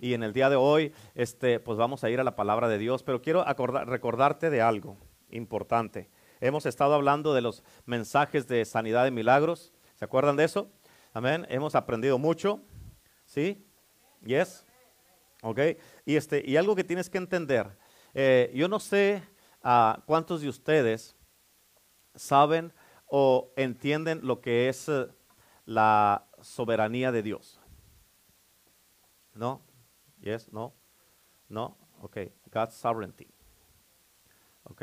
y en el día de hoy, este, pues vamos a ir a la palabra de Dios, pero quiero recordarte de algo importante. Hemos estado hablando de los mensajes de sanidad de milagros. ¿Se acuerdan de eso? Amén. Hemos aprendido mucho. ¿Sí? Yes. Ok. Y, este, y algo que tienes que entender. Eh, yo no sé uh, cuántos de ustedes saben o entienden lo que es uh, la soberanía de Dios. ¿No? Yes, no, no, ok, God's sovereignty. Ok.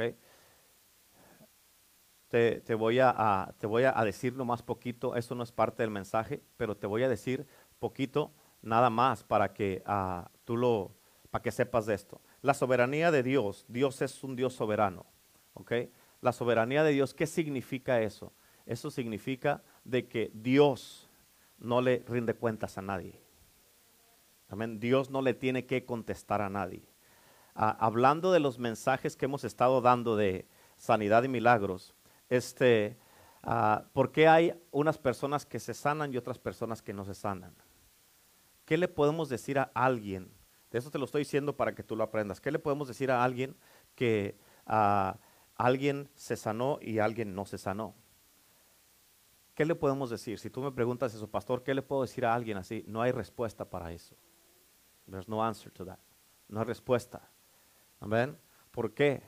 Te, te, voy a, te voy a decir más poquito, eso no es parte del mensaje, pero te voy a decir poquito nada más para que uh, tú lo, para que sepas de esto. La soberanía de Dios, Dios es un Dios soberano, ¿ok? La soberanía de Dios, ¿qué significa eso? Eso significa de que Dios no le rinde cuentas a nadie. Dios no le tiene que contestar a nadie. Ah, hablando de los mensajes que hemos estado dando de sanidad y milagros, este, ah, ¿por qué hay unas personas que se sanan y otras personas que no se sanan? ¿Qué le podemos decir a alguien? De eso te lo estoy diciendo para que tú lo aprendas. ¿Qué le podemos decir a alguien que ah, alguien se sanó y alguien no se sanó? ¿Qué le podemos decir? Si tú me preguntas eso, pastor, ¿qué le puedo decir a alguien así? No hay respuesta para eso. There's no answer to that. No hay respuesta. Amén. ¿Por qué?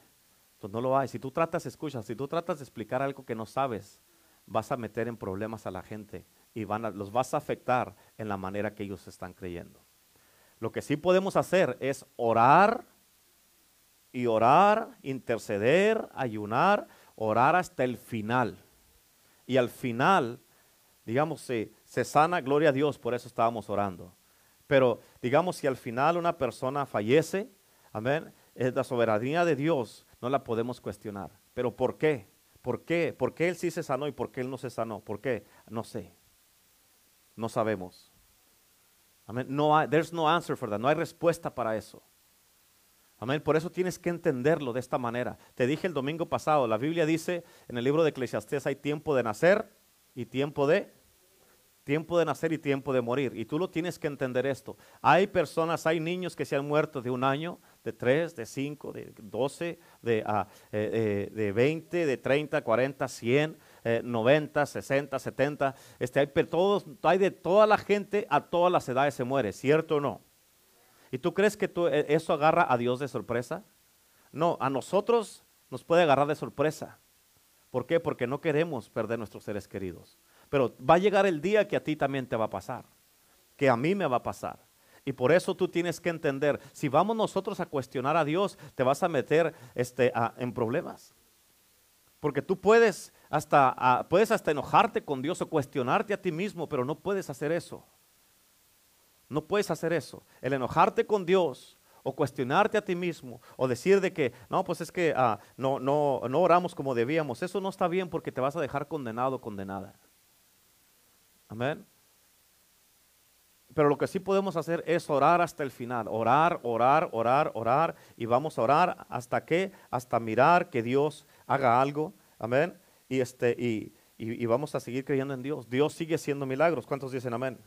Pues no lo hay. Si tú tratas, escucha, si tú tratas de explicar algo que no sabes, vas a meter en problemas a la gente y van los vas a afectar en la manera que ellos están creyendo. Lo que sí podemos hacer es orar y orar, interceder, ayunar, orar hasta el final. Y al final, digamos, se sana, gloria a Dios, por eso estábamos orando. Pero digamos, si al final una persona fallece, amén, es la soberanía de Dios, no la podemos cuestionar. Pero ¿por qué? ¿Por qué? ¿Por qué él sí se sanó y por qué él no se sanó? ¿Por qué? No sé. No sabemos. Amén. No hay, there's no answer for that. No hay respuesta para eso. Amén. Por eso tienes que entenderlo de esta manera. Te dije el domingo pasado, la Biblia dice en el libro de Eclesiastés hay tiempo de nacer y tiempo de tiempo de nacer y tiempo de morir. Y tú lo tienes que entender esto. Hay personas, hay niños que se han muerto de un año, de tres, de cinco, de doce, de, uh, de 20, de 30, 40, 100, 90, 60, 70. Este, hay, todos, hay de toda la gente, a todas las edades se muere, ¿cierto o no? ¿Y tú crees que tú, e, eso agarra a Dios de sorpresa? No, a nosotros nos puede agarrar de sorpresa. ¿Por qué? Porque no queremos perder nuestros seres queridos. Pero va a llegar el día que a ti también te va a pasar, que a mí me va a pasar. Y por eso tú tienes que entender, si vamos nosotros a cuestionar a Dios, te vas a meter este, en problemas. Porque tú puedes hasta, puedes hasta enojarte con Dios o cuestionarte a ti mismo, pero no puedes hacer eso. No puedes hacer eso. El enojarte con Dios o cuestionarte a ti mismo o decir de que no, pues es que ah, no, no, no oramos como debíamos, eso no está bien porque te vas a dejar condenado o condenada. Amén. Pero lo que sí podemos hacer es orar hasta el final. Orar, orar, orar, orar. Y vamos a orar hasta que, hasta mirar que Dios haga algo. Amén. Y, este, y, y, vamos a seguir creyendo en Dios. Dios sigue haciendo milagros. ¿Cuántos dicen amén?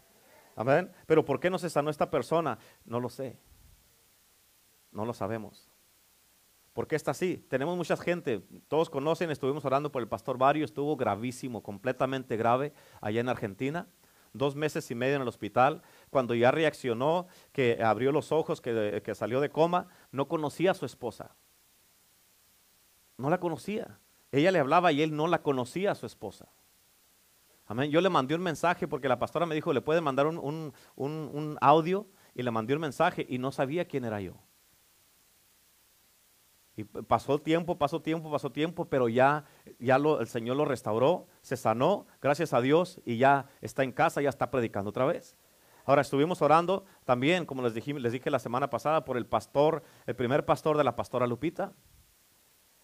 Amén. Pero ¿por qué no se sanó esta persona? No lo sé. No lo sabemos. ¿Por qué está así? Tenemos mucha gente, todos conocen, estuvimos orando por el pastor Vario, estuvo gravísimo, completamente grave allá en Argentina, dos meses y medio en el hospital. Cuando ya reaccionó, que abrió los ojos, que, que salió de coma, no conocía a su esposa. No la conocía. Ella le hablaba y él no la conocía a su esposa. Amén. Yo le mandé un mensaje porque la pastora me dijo, le puede mandar un, un, un audio y le mandé un mensaje y no sabía quién era yo. Y pasó tiempo, pasó tiempo, pasó tiempo, pero ya, ya lo, el Señor lo restauró, se sanó, gracias a Dios, y ya está en casa, ya está predicando otra vez. Ahora estuvimos orando también, como les dije, les dije la semana pasada, por el pastor, el primer pastor de la pastora Lupita.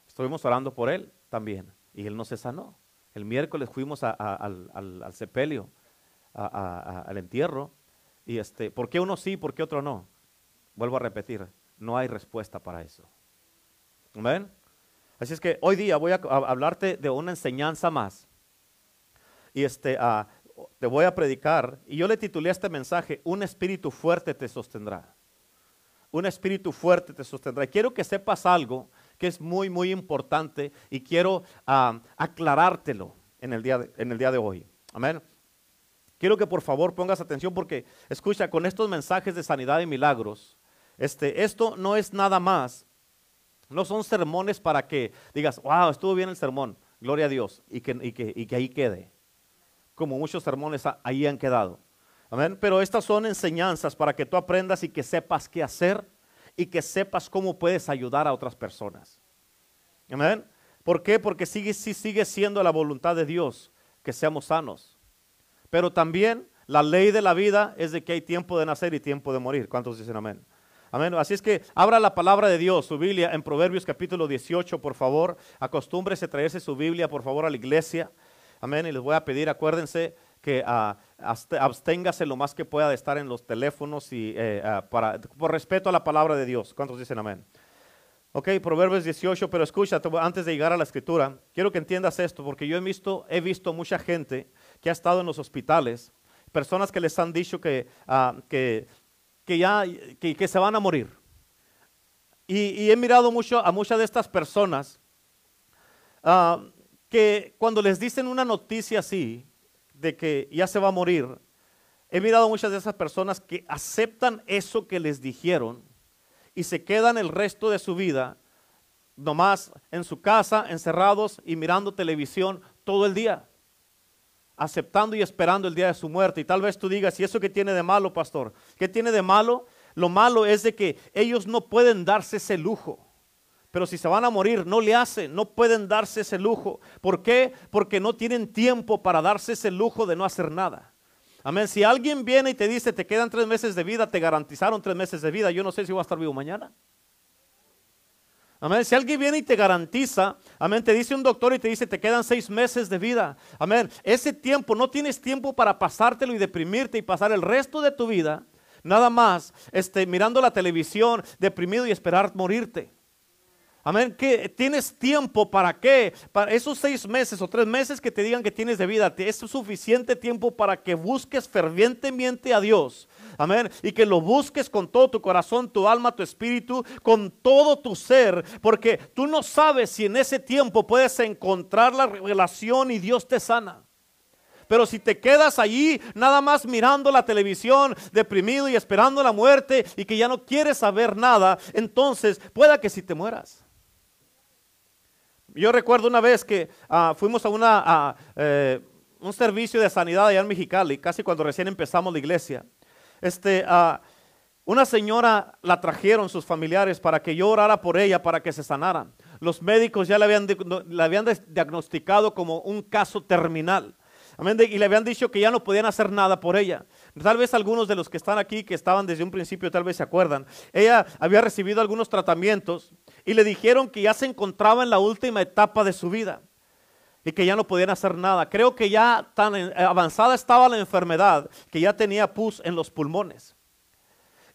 Estuvimos orando por él también, y él no se sanó. El miércoles fuimos al, al, sepelio, al entierro, y este, ¿por qué uno sí, por qué otro no? Vuelvo a repetir, no hay respuesta para eso. Amén. Así es que hoy día voy a, hablarte de una enseñanza más. Y este, uh, te voy a predicar y yo le titulé este mensaje, un espíritu fuerte te sostendrá. Un espíritu fuerte te sostendrá. Y quiero que sepas algo que es muy, muy importante y quiero ah, aclarártelo en el, día de, en el día de hoy. Amén. Quiero que por favor pongas atención porque, escucha, con estos mensajes de sanidad y milagros, este, esto no es nada más, no son sermones para que digas, wow, estuvo bien el sermón, gloria a Dios, y que, y que, y que ahí quede como muchos sermones ahí han quedado. Amén. Pero estas son enseñanzas para que tú aprendas y que sepas qué hacer y que sepas cómo puedes ayudar a otras personas. Amén. ¿Por qué? Porque sigue, sigue siendo la voluntad de Dios que seamos sanos. Pero también la ley de la vida es de que hay tiempo de nacer y tiempo de morir. ¿Cuántos dicen amén? Amén. Así es que abra la palabra de Dios, su Biblia, en Proverbios capítulo 18, por favor. Acostúmbrese a traerse su Biblia, por favor, a la iglesia. Amén. Y les voy a pedir, acuérdense que uh, absténgase lo más que pueda de estar en los teléfonos y eh, ah, para, por respeto a la palabra de Dios. ¿Cuántos dicen amén? Ok, Proverbios 18, pero escucha, antes de llegar a la escritura, quiero que entiendas esto, porque yo he visto, he visto mucha gente que ha estado en los hospitales, personas que les han dicho que, ah, que, que ya que, se van a morir. Y, he mirado mucho a muchas de estas personas que cuando les dicen una noticia así, de que ya se va a morir, he mirado muchas de esas personas que aceptan eso que les dijeron y se quedan el resto de su vida nomás en su casa, encerrados y mirando televisión todo el día, aceptando y esperando el día de su muerte. Y tal vez tú digas, ¿y eso qué tiene de malo, pastor? ¿Qué tiene de malo? Lo malo es de que ellos no pueden darse ese lujo. Pero si se van a morir, no le hacen, no pueden darse ese lujo. ¿Por qué? Porque no tienen tiempo para darse ese lujo de no hacer nada. Amén. Si alguien viene y te dice, te quedan tres meses de vida, te garantizaron tres meses de vida, yo no sé si voy a estar vivo mañana. Amén. Si alguien viene y te garantiza, amén, te dice un doctor y te dice, te quedan seis meses de vida. Amén. Ese tiempo, no tienes tiempo para pasártelo y deprimirte y pasar el resto de tu vida, nada más, este, mirando la televisión, deprimido y esperar morirte. Amén. Que tienes tiempo para qué? Para esos seis meses o tres meses que te digan que tienes de vida. Es suficiente tiempo para que busques fervientemente a Dios. Amén. Y que lo busques con todo tu corazón, tu alma, tu espíritu, con todo tu ser. Porque tú no sabes si en ese tiempo puedes encontrar la revelación y Dios te sana. Pero si te quedas allí nada más mirando la televisión, deprimido y esperando la muerte y que ya no quieres saber nada, entonces pueda que si te mueras. Yo recuerdo una vez que ah, fuimos a una, eh, un servicio de sanidad allá en Mexicali, casi cuando recién empezamos la iglesia. Este, ah, una señora la trajeron sus familiares para que yo orara por ella para que se sanara. Los médicos ya le habían, le habían diagnosticado como un caso terminal. Y le habían dicho que ya no podían hacer nada por ella. Tal vez algunos de los que están aquí, que estaban desde un principio, tal vez se acuerdan. Ella había recibido algunos tratamientos y le dijeron que ya se encontraba en la última etapa de su vida y que ya no podían hacer nada. Creo que ya tan avanzada estaba la enfermedad que ya tenía pus en los pulmones.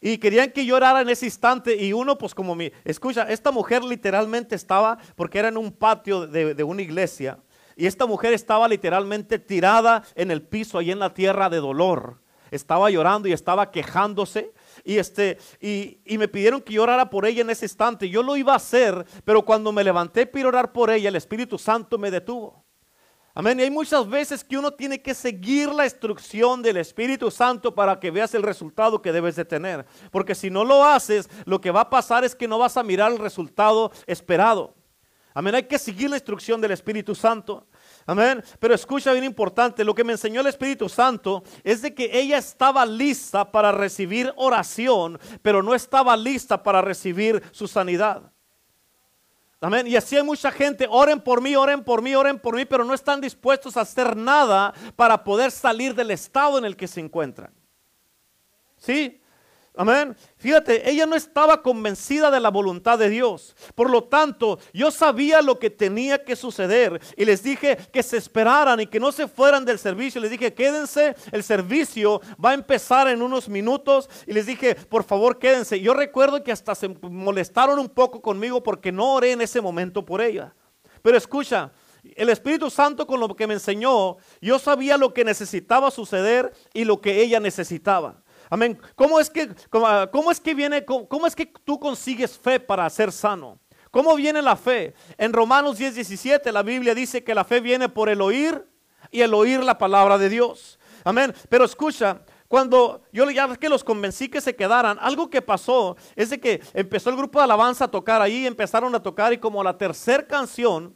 Y querían que llorara en ese instante y uno pues como mi, escucha, esta mujer literalmente estaba, porque era en un patio de, de una iglesia, y esta mujer estaba literalmente tirada en el piso, ahí en la tierra de dolor. Estaba llorando y estaba quejándose. Y, este, y, y, me pidieron que llorara por ella en ese instante. Yo lo iba a hacer, pero cuando me levanté para orar por ella, el Espíritu Santo me detuvo. Amén. Y hay muchas veces que uno tiene que seguir la instrucción del Espíritu Santo para que veas el resultado que debes de tener. Porque si no lo haces, lo que va a pasar es que no vas a mirar el resultado esperado. Amén. Hay que seguir la instrucción del Espíritu Santo. Amén. Pero escucha bien importante, lo que me enseñó el Espíritu Santo es de que ella estaba lista para recibir oración, pero no estaba lista para recibir su sanidad. Amén. Y así hay mucha gente, oren por mí, oren por mí, oren por mí, pero no están dispuestos a hacer nada para poder salir del estado en el que se encuentran. ¿Sí? Amén. Fíjate, ella no estaba convencida de la voluntad de Dios. Por lo tanto, yo sabía lo que tenía que suceder y les dije que se esperaran y que no se fueran del servicio. Les dije, quédense, el servicio va a empezar en unos minutos y les dije, por favor, quédense. Yo recuerdo que hasta se molestaron un poco conmigo porque no oré en ese momento por ella. Pero escucha, el Espíritu Santo con lo que me enseñó, yo sabía lo que necesitaba suceder y lo que ella necesitaba. Amén. ¿Cómo es que, cómo, es que viene, cómo, es que tú consigues fe para ser sano? ¿Cómo viene la fe? En Romanos 10, 17 la Biblia dice que la fe viene por el oír y el oír la palabra de Dios. Amén. Pero escucha, cuando yo ya que los convencí que se quedaran, algo que pasó es de que empezó el grupo de alabanza a tocar ahí, empezaron a tocar y como la tercera canción,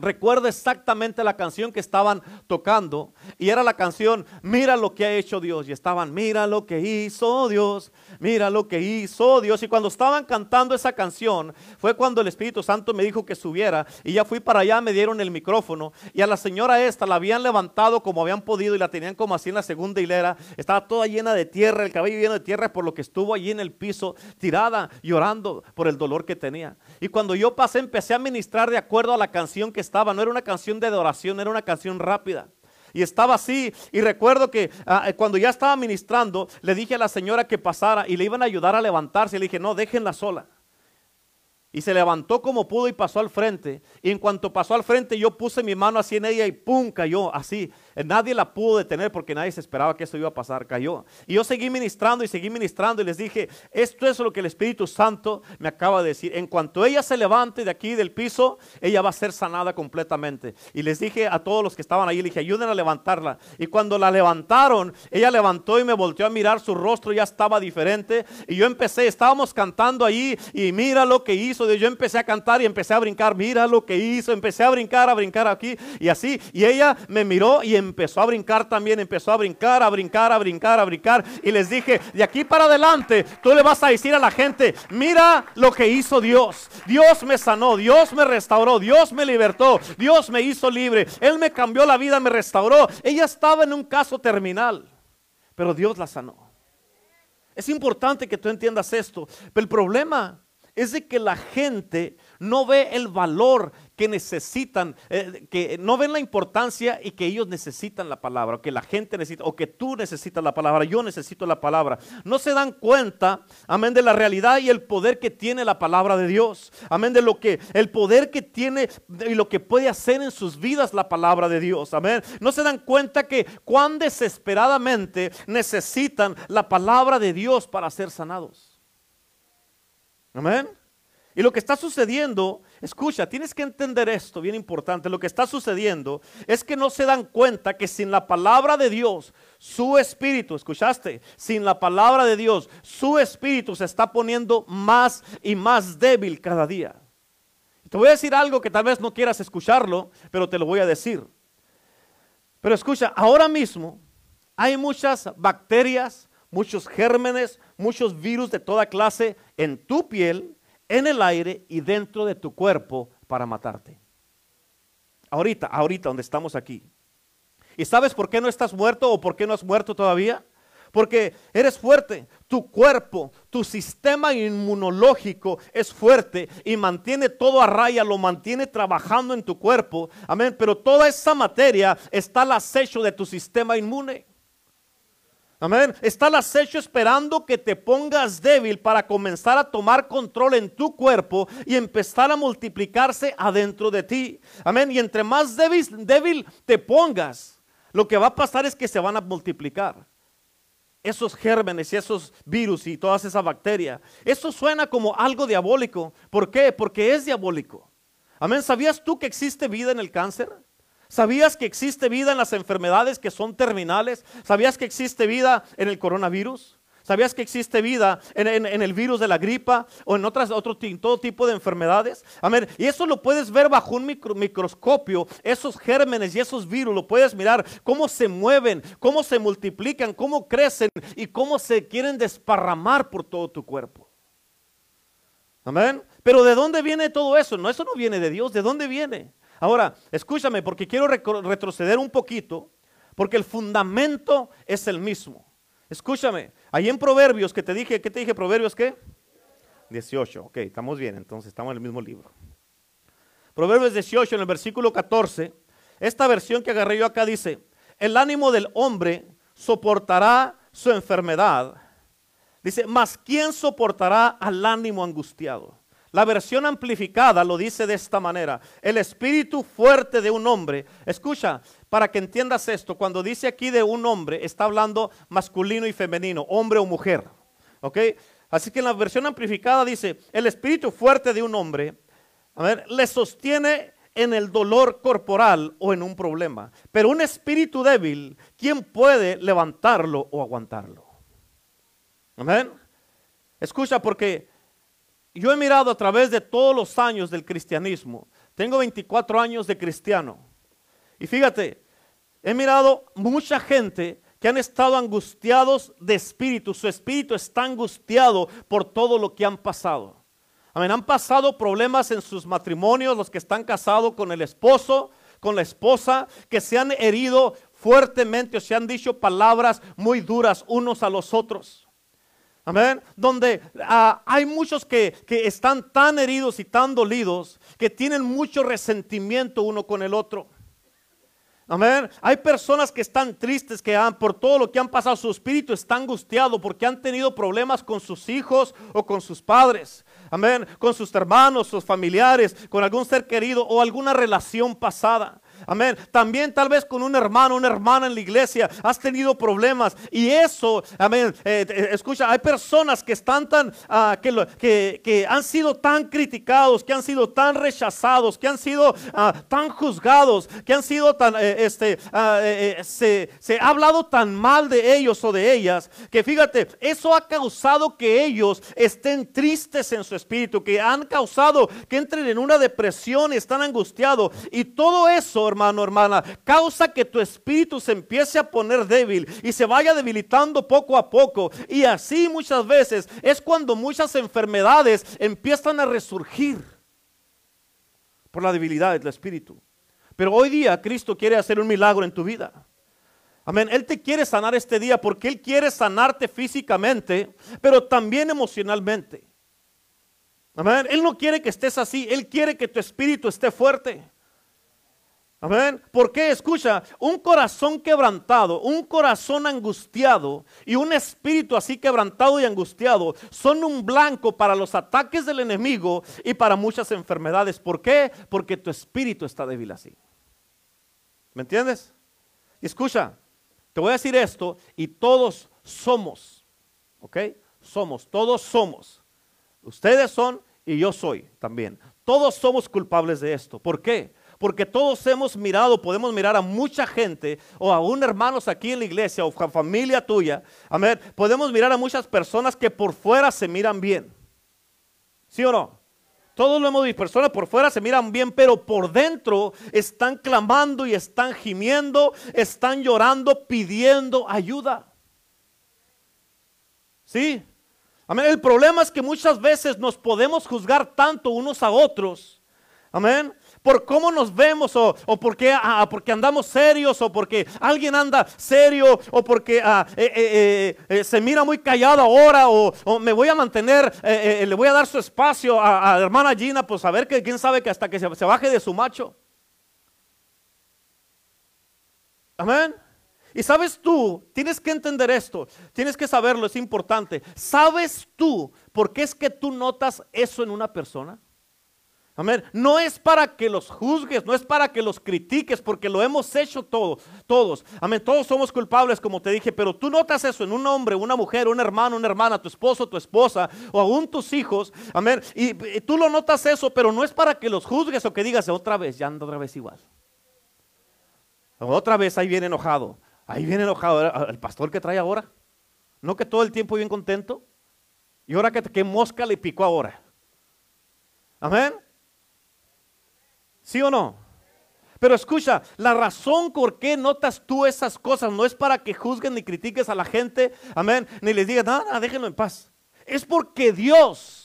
Recuerdo exactamente la canción que estaban tocando y era la canción Mira lo que ha hecho Dios y estaban Mira lo que hizo Dios, mira lo que hizo Dios y cuando estaban cantando esa canción fue cuando el Espíritu Santo me dijo que subiera y ya fui para allá, me dieron el micrófono y a la señora esta la habían levantado como habían podido y la tenían como así en la segunda hilera, estaba toda llena de tierra, el cabello lleno de tierra por lo que estuvo allí en el piso tirada llorando por el dolor que tenía. Y cuando yo pasé empecé a ministrar de acuerdo a la canción que no era una canción de adoración, era una canción rápida. Y estaba así. Y recuerdo que ah, eh, cuando ya estaba ministrando, le dije a la señora que pasara y le iban a ayudar a levantarse. Y le dije, no, déjenla sola. Y se levantó como pudo y pasó al frente. Y en cuanto pasó al frente, yo puse mi mano así en ella y ¡pum! cayó así. Eh, nadie la pudo detener porque nadie se esperaba que eso iba a pasar. Cayó. Y yo seguí ministrando y seguí ministrando y les dije, esto es lo que el Espíritu Santo me acaba de decir. En cuanto ella se levante de aquí del piso, ella va a ser sanada completamente. Y les dije a todos los que estaban ahí, le dije, ayuden a levantarla. Y cuando la levantaron, ella levantó y me volteó a mirar, su rostro ya estaba diferente. Y yo empecé, estábamos cantando ahí y mira lo que hizo yo empecé a cantar y empecé a brincar, mira lo que hizo, empecé a brincar, a brincar aquí y así. Y ella me miró y empezó a brincar también, empezó a brincar, a brincar, a brincar, a brincar. Y les dije, de aquí para adelante, tú le vas a decir a la gente, mira lo que hizo Dios. Dios me sanó, Dios me restauró, Dios me libertó, Dios me hizo libre, Él me cambió la vida, me restauró. Ella estaba en un caso terminal, pero Dios la sanó. Es importante que tú entiendas esto. Pero el problema es de que la gente no ve el valor que necesitan, eh, que no ven la importancia y que ellos necesitan la palabra, o que la gente necesita, o que tú necesitas la palabra, yo necesito la palabra. No se dan cuenta, amén, de la realidad y el poder que tiene la palabra de Dios. Amén, de lo que, el poder que tiene y lo que puede hacer en sus vidas la palabra de Dios. Amén. No se dan cuenta que cuán desesperadamente necesitan la palabra de Dios para ser sanados. Amén. Y lo que está sucediendo, escucha, tienes que entender esto, bien importante, lo que está sucediendo es que no se dan cuenta que sin la palabra de Dios, su espíritu, escuchaste, sin la palabra de Dios, su espíritu se está poniendo más y más débil cada día. Te voy a decir algo que tal vez no quieras escucharlo, pero te lo voy a decir. Pero escucha, ahora mismo hay muchas bacterias, muchos gérmenes, muchos virus de toda clase en tu piel, en el aire y dentro de tu cuerpo para matarte. Ahorita, ahorita donde estamos aquí. ¿Y sabes por qué no estás muerto o por qué no has muerto todavía? Porque eres fuerte, tu cuerpo, tu sistema inmunológico es fuerte y mantiene todo a raya, lo mantiene trabajando en tu cuerpo. Amén. Pero toda esa materia está al acecho de tu sistema inmune. Amén. Está el acecho esperando que te pongas débil para comenzar a tomar control en tu cuerpo y empezar a multiplicarse adentro de ti. Amén. Y entre más débil, débil te pongas, lo que va a pasar es que se van a multiplicar. Esos gérmenes y esos virus y todas esas bacterias. Eso suena como algo diabólico. ¿Por qué? Porque es diabólico. Amén. ¿Sabías tú que existe vida en el cáncer? ¿Sabías que existe vida en las enfermedades que son terminales? ¿Sabías que existe vida en el coronavirus? ¿Sabías que existe vida en, el virus de la gripa o en otras, otro, todo tipo de enfermedades? Amén. Y eso lo puedes ver bajo un microscopio, esos gérmenes y esos virus, lo puedes mirar cómo se mueven, cómo se multiplican, cómo crecen y cómo se quieren desparramar por todo tu cuerpo. Amén. Pero ¿de dónde viene todo eso? No, eso no viene de Dios. ¿De dónde viene? Ahora, escúchame, porque quiero retroceder un poquito, porque el fundamento es el mismo. Escúchame, ahí en Proverbios que te dije, ¿qué te dije? Proverbios qué? 18, ok, estamos bien, entonces estamos en el mismo libro. Proverbios 18, en el versículo 14, esta versión que agarré yo acá dice, el ánimo del hombre soportará su enfermedad. Dice, mas ¿quién soportará al ánimo angustiado? La versión amplificada lo dice de esta manera. El espíritu fuerte de un hombre. Escucha, para que entiendas esto, cuando dice aquí de un hombre, está hablando masculino y femenino, hombre o mujer. ¿Ok? Así que en la versión amplificada dice, el espíritu fuerte de un hombre, a ver, le sostiene en el dolor corporal o en un problema. Pero un espíritu débil, ¿quién puede levantarlo o aguantarlo? Amén. Escucha, porque yo he mirado a través de todos los años del cristianismo. Tengo 24 años de cristiano. Y fíjate, he mirado mucha gente que han estado angustiados de espíritu. Su espíritu está angustiado por todo lo que han pasado. Amén. Han pasado problemas en sus matrimonios, los que están casados con el esposo, con la esposa, que se han herido fuertemente o se han dicho palabras muy duras unos a los otros. Amén. Donde ah, hay muchos que, que están tan heridos y tan dolidos que tienen mucho resentimiento uno con el otro. Amén. Hay personas que están tristes, que han, por todo lo que han pasado, su espíritu está angustiado porque han tenido problemas con sus hijos o con sus padres. Amén. Con sus hermanos, sus familiares, con algún ser querido o alguna relación pasada. Amén. También tal vez con un hermano, una hermana en la iglesia has tenido problemas. Y eso, amén. Eh, eh, escucha, hay personas que están tan, ah, que, que, han sido tan criticados, que han sido tan rechazados, que han sido ah, tan juzgados, que han sido tan, eh, este, ah, se, se ha hablado tan mal de ellos o de ellas, que fíjate, eso ha causado que ellos estén tristes en su espíritu, que han causado que entren en una depresión están angustiados. Y todo eso, hermano, hermana, causa que tu espíritu se empiece a poner débil y se vaya debilitando poco a poco. Y así muchas veces es cuando muchas enfermedades empiezan a resurgir por la debilidad del espíritu. Pero hoy día Cristo quiere hacer un milagro en tu vida. Amén. Él te quiere sanar este día porque Él quiere sanarte físicamente, pero también emocionalmente. Amén. Él no quiere que estés así, Él quiere que tu espíritu esté fuerte. Amén. Porque escucha, un corazón quebrantado, un corazón angustiado y un espíritu así quebrantado y angustiado son un blanco para los ataques del enemigo y para muchas enfermedades. ¿Por qué? Porque tu espíritu está débil así. ¿Me entiendes? Escucha, te voy a decir esto y todos somos, ¿ok? Somos, todos somos. Ustedes son y yo soy también. Todos somos culpables de esto. ¿Por qué? Porque todos hemos mirado, podemos mirar a mucha gente o a un hermanos aquí en la iglesia o familia tuya, amén, podemos mirar a muchas personas que por fuera se miran bien. ¿Sí o no? Todos lo hemos visto, personas por fuera se miran bien, pero por dentro están clamando y están gimiendo, están llorando, pidiendo ayuda. ¿Sí? Amén. El problema es que muchas veces nos podemos juzgar tanto unos a otros. Amén por cómo nos vemos o, porque, ah, porque, andamos serios o porque alguien anda serio o porque ah, eh, eh, eh, se mira muy callado ahora o, me voy a mantener, le voy a dar su espacio a, la hermana Gina, pues a ver que quién sabe que hasta que se, se baje de su macho. Amén. Y sabes tú, tienes que entender esto, tienes que saberlo, es importante. ¿Sabes tú por qué es que tú notas eso en una persona? Amén. No es para que los juzgues, no es para que los critiques, porque lo hemos hecho todos, todos. Amén. Todos somos culpables, como te dije, pero tú notas eso en un hombre, una mujer, un hermano, una hermana, tu esposo, tu esposa, o aún tus hijos. Amén. Y, tú lo notas eso, pero no es para que los juzgues o que digas otra vez, ya ando otra vez igual. Otra vez ahí viene enojado. Ahí viene enojado el pastor que trae ahora. No que todo el tiempo bien contento. Y ahora que, que mosca le picó ahora. Amén. ¿Sí o no? Pero escucha, la razón por qué notas tú esas cosas no es para que juzguen ni critiques a la gente, amén, ni les digas, nada, déjenlo en paz. Es porque Dios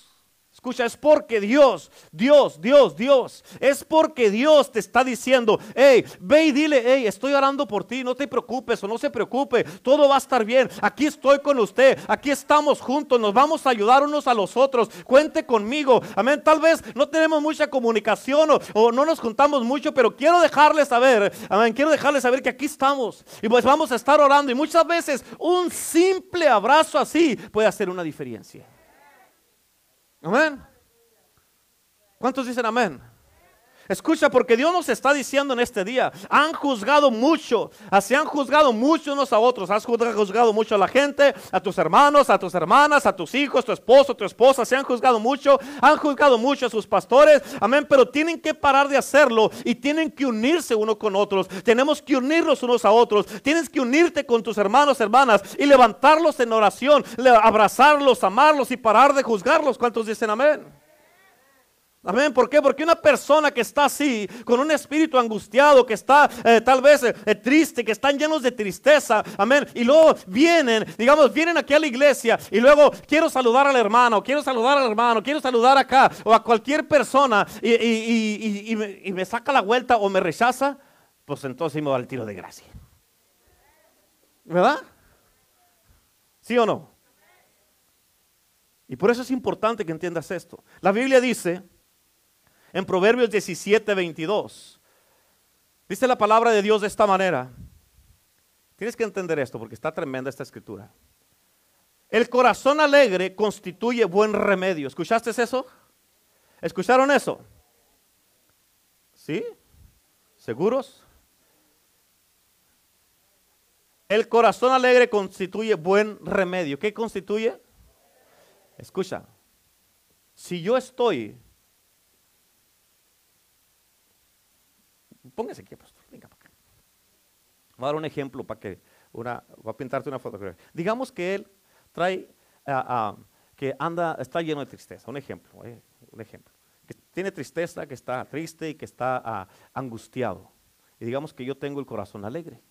Escucha, es porque Dios, Dios, Dios, Dios, es porque Dios te está diciendo, hey, ve y dile, hey, estoy orando por ti, no te preocupes o no se preocupe, todo va a estar bien, aquí estoy con usted, aquí estamos juntos, nos vamos a ayudar unos a los otros, cuente conmigo, amén, tal vez no tenemos mucha comunicación o, o no nos juntamos mucho, pero quiero dejarles saber, amén, quiero dejarles saber que aquí estamos y pues vamos a estar orando y muchas veces un simple abrazo así puede hacer una diferencia. Amén. ¿Cuántos dicen amén? Escucha, porque Dios nos está diciendo en este día, han juzgado mucho, se han juzgado mucho unos a otros, has juzgado mucho a la gente, a tus hermanos, a tus hermanas, a tus hijos, tu esposo, tu esposa, se han juzgado mucho, han juzgado mucho a sus pastores, amén, pero tienen que parar de hacerlo y tienen que unirse uno con otros, tenemos que unirnos unos a otros, tienes que unirte con tus hermanos, hermanas y levantarlos en oración, abrazarlos, amarlos y parar de juzgarlos. ¿Cuántos dicen amén? Amén. ¿Por qué? Porque una persona que está así, con un espíritu angustiado, que está eh, tal vez eh, eh, triste, que están llenos de tristeza, amén. Y luego vienen, digamos, vienen aquí a la iglesia y luego quiero saludar al hermano, quiero saludar al hermano, quiero saludar acá o a cualquier persona y, me, saca la vuelta o me rechaza, pues entonces me va al tiro de gracia. ¿Verdad? ¿Sí o no? Y por eso es importante que entiendas esto. La Biblia dice en Proverbios 17, 22. Dice la palabra de Dios de esta manera. Tienes que entender esto porque está tremenda esta escritura. El corazón alegre constituye buen remedio. ¿Escuchaste eso? ¿Escucharon eso? ¿Sí? ¿Seguros? El corazón alegre constituye buen remedio. ¿Qué constituye? Escucha. Si yo estoy Póngase aquí, pastor. Venga para acá. Voy a dar un ejemplo para que una, voy a pintarte una fotografía. Digamos que él trae, uh, que anda, está lleno de tristeza. Un ejemplo, eh, un ejemplo. Que tiene tristeza, que está triste y que está uh, angustiado. Y digamos que yo tengo el corazón alegre.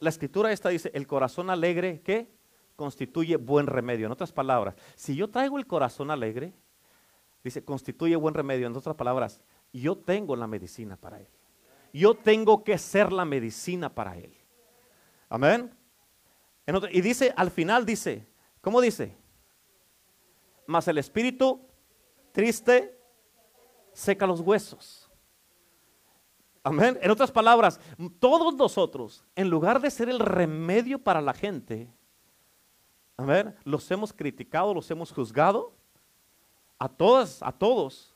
La escritura esta dice, el corazón alegre, ¿qué? Constituye buen remedio. En otras palabras, si yo traigo el corazón alegre, dice, constituye buen remedio. En otras palabras, yo tengo la medicina para él yo tengo que ser la medicina para él. Amén. y dice, al final dice, ¿cómo dice? Mas el espíritu triste seca los huesos. Amén. En otras palabras, todos nosotros, en lugar de ser el remedio para la gente, amén, los hemos criticado, los hemos juzgado, a todas, a todos.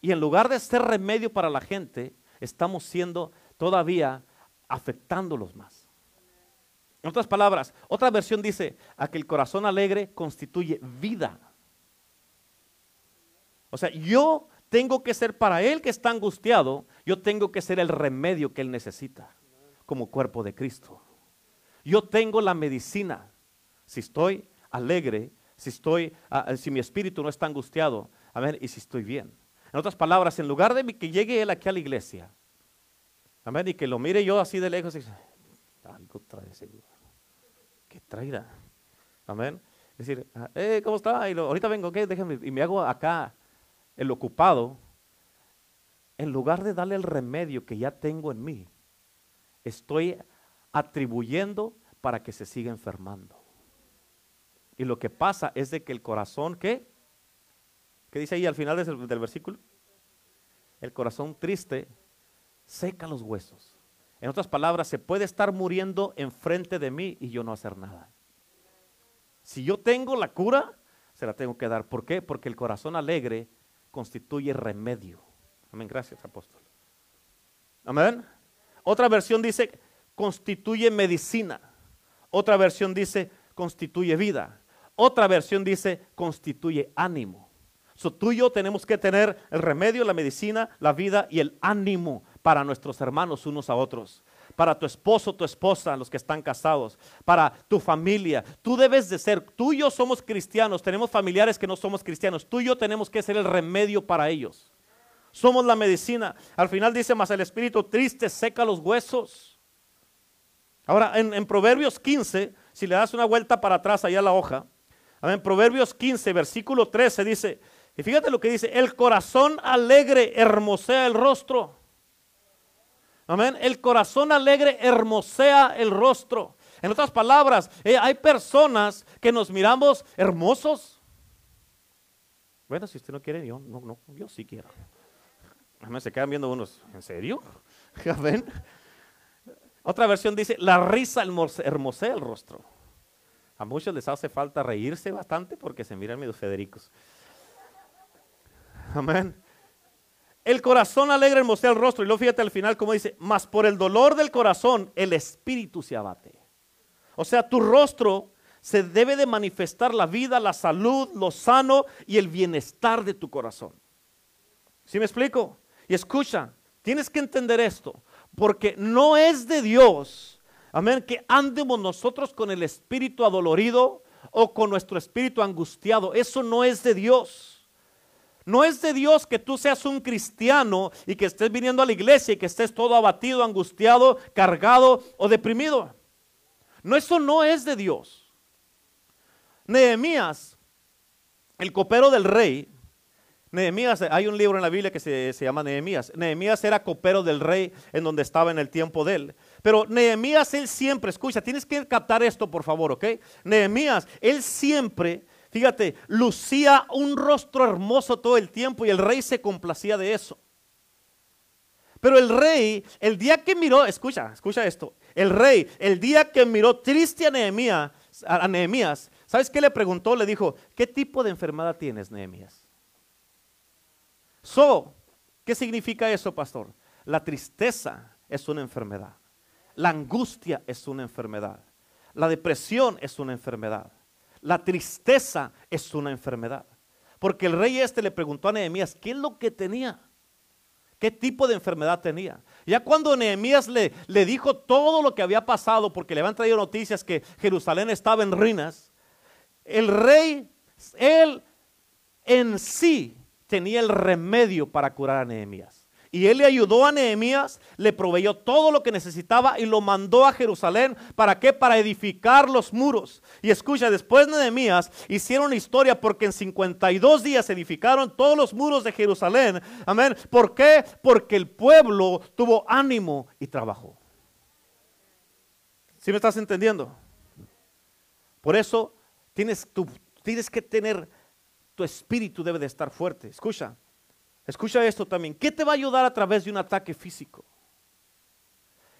Y en lugar de ser remedio para la gente, estamos siendo todavía afectándolos más. En otras palabras, otra versión dice, a que el corazón alegre constituye vida. O sea, yo tengo que ser para él que está angustiado, yo tengo que ser el remedio que él necesita como cuerpo de Cristo. Yo tengo la medicina. Si estoy alegre, si estoy, ah, si mi espíritu no está angustiado, a ver, y si estoy bien. En otras palabras, en lugar de que llegue él aquí a la iglesia, amén, y que lo mire yo así de lejos, y, algo trae seguro. ¿Qué traerá? Amén. Es decir, eh, ¿cómo está? Y ahorita vengo, ¿qué? Déjame, y me hago acá el ocupado, en lugar de darle el remedio que ya tengo en mí, estoy atribuyendo para que se siga enfermando. Y lo que pasa es de que el corazón, ¿qué? ¿Qué dice ahí al final del, versículo? El corazón triste seca los huesos. En otras palabras, se puede estar muriendo enfrente de mí y yo no hacer nada. Si yo tengo la cura, se la tengo que dar. ¿Por qué? Porque el corazón alegre constituye remedio. Amén, gracias apóstol. Amén. Otra versión dice, constituye medicina. Otra versión dice, constituye vida. Otra versión dice, constituye ánimo. So, tú y yo tenemos que tener el remedio, la medicina, la vida y el ánimo para nuestros hermanos unos a otros. Para tu esposo, tu esposa, los que están casados. Para tu familia. Tú debes de ser, tú y yo somos cristianos, tenemos familiares que no somos cristianos. Tú y yo tenemos que ser el remedio para ellos. Somos la medicina. Al final dice más el espíritu triste seca los huesos. Ahora, en, en Proverbios 15, si le das una vuelta para atrás allá a la hoja, en Proverbios 15, versículo 13 dice, y fíjate lo que dice, el corazón alegre hermosea el rostro. Amén. El corazón alegre hermosea el rostro. En otras palabras, eh, hay personas que nos miramos hermosos. Bueno, si usted no quiere, yo no, no, yo sí quiero. Amén. Se quedan viendo unos, ¿en serio? Amén. Otra versión dice, la risa hermosea el rostro. A muchos les hace falta reírse bastante porque se miran medio federicos. Amén. el corazón alegra hermosea el rostro. Y luego fíjate al final como dice, mas por el dolor del corazón el espíritu se abate. O sea, tu rostro se debe de manifestar la vida, la salud, lo sano y el bienestar de tu corazón. ¿Sí me explico? Y escucha, tienes que entender esto, porque no es de Dios, amén, que andemos nosotros con el espíritu adolorido o con nuestro espíritu angustiado. Eso no es de Dios. No es de Dios que tú seas un cristiano y que estés viniendo a la iglesia y que estés todo abatido, angustiado, cargado o deprimido. No, eso no es de Dios. Nehemías, el copero del rey, Nehemías, hay un libro en la Biblia que se, se, llama Nehemías. Nehemías era copero del rey en donde estaba en el tiempo de él. Pero Nehemías, él siempre, escucha, tienes que captar esto por favor, ¿ok? Nehemías, él siempre Fíjate, lucía un rostro hermoso todo el tiempo y el rey se complacía de eso. Pero el rey, el día que miró, escucha, escucha esto, el rey, el día que miró triste a Nehemías, a Nehemías, ¿sabes qué le preguntó? Le dijo, ¿qué tipo de enfermedad tienes, Nehemías? So, ¿qué significa eso, pastor? La tristeza es una enfermedad. La angustia es una enfermedad. La depresión es una enfermedad. La tristeza es una enfermedad. Porque el rey este le preguntó a Nehemías, ¿qué es lo que tenía? ¿Qué tipo de enfermedad tenía? Ya cuando Nehemías le, le dijo todo lo que había pasado, porque le habían traído noticias que Jerusalén estaba en ruinas, el rey, él en sí tenía el remedio para curar a Nehemías. Y él le ayudó a Nehemías, le proveyó todo lo que necesitaba y lo mandó a Jerusalén. ¿Para qué? Para edificar los muros. Y escucha, después de Nehemías hicieron historia porque en 52 días edificaron todos los muros de Jerusalén. Amén. ¿Por qué? Porque el pueblo tuvo ánimo y trabajó. ¿Sí me estás entendiendo? Por eso tienes, tienes que tener, tu espíritu debe de estar fuerte. Escucha, Escucha esto también. ¿Qué te va a ayudar a través de un ataque físico?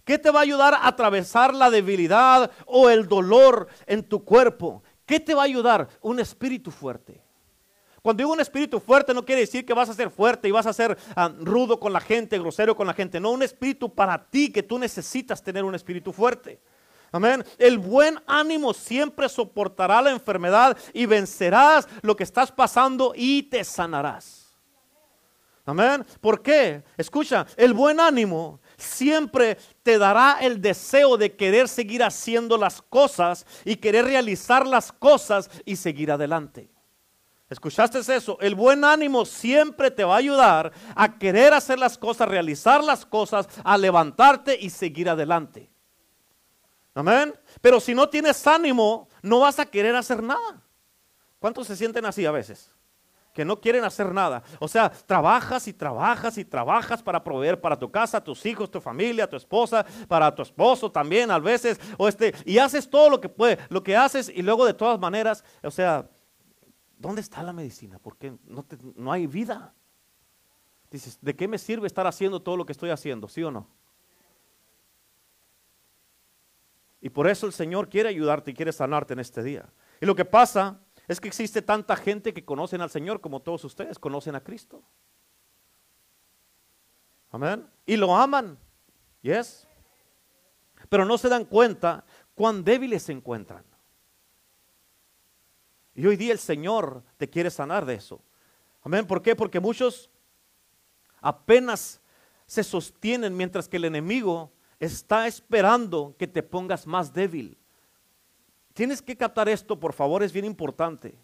¿Qué te va a ayudar a atravesar la debilidad o el dolor en tu cuerpo? ¿Qué te va a ayudar? Un espíritu fuerte. Cuando digo un espíritu fuerte no quiere decir que vas a ser fuerte y vas a ser ah, rudo con la gente, grosero con la gente. No, un espíritu para ti que tú necesitas tener un espíritu fuerte. Amén. El buen ánimo siempre soportará la enfermedad y vencerás lo que estás pasando y te sanarás. Amén. ¿Por qué? Escucha, el buen ánimo siempre te dará el deseo de querer seguir haciendo las cosas y querer realizar las cosas y seguir adelante. ¿Escuchaste eso? El buen ánimo siempre te va a ayudar a querer hacer las cosas, realizar las cosas, a levantarte y seguir adelante. Amén. Pero si no tienes ánimo, no vas a querer hacer nada. ¿Cuántos se sienten así a veces? Que no quieren hacer nada. O sea, trabajas y trabajas y trabajas para proveer para tu casa, tus hijos, tu familia, tu esposa, para tu esposo también a veces, o este, y haces todo lo que puede, lo que haces y luego de todas maneras, o sea, ¿dónde está la medicina? Porque no, no hay vida. Dices, ¿de qué me sirve estar haciendo todo lo que estoy haciendo? ¿Sí o no? Y por eso el Señor quiere ayudarte y quiere sanarte en este día. Y lo que pasa es que existe tanta gente que conocen al Señor como todos ustedes conocen a Cristo. Amén. Y lo aman. Yes. Pero no se dan cuenta cuán débiles se encuentran. Y hoy día el Señor te quiere sanar de eso. Amén. ¿Por qué? Porque muchos apenas se sostienen mientras que el enemigo está esperando que te pongas más débil. Tienes que captar esto, por favor, es bien importante.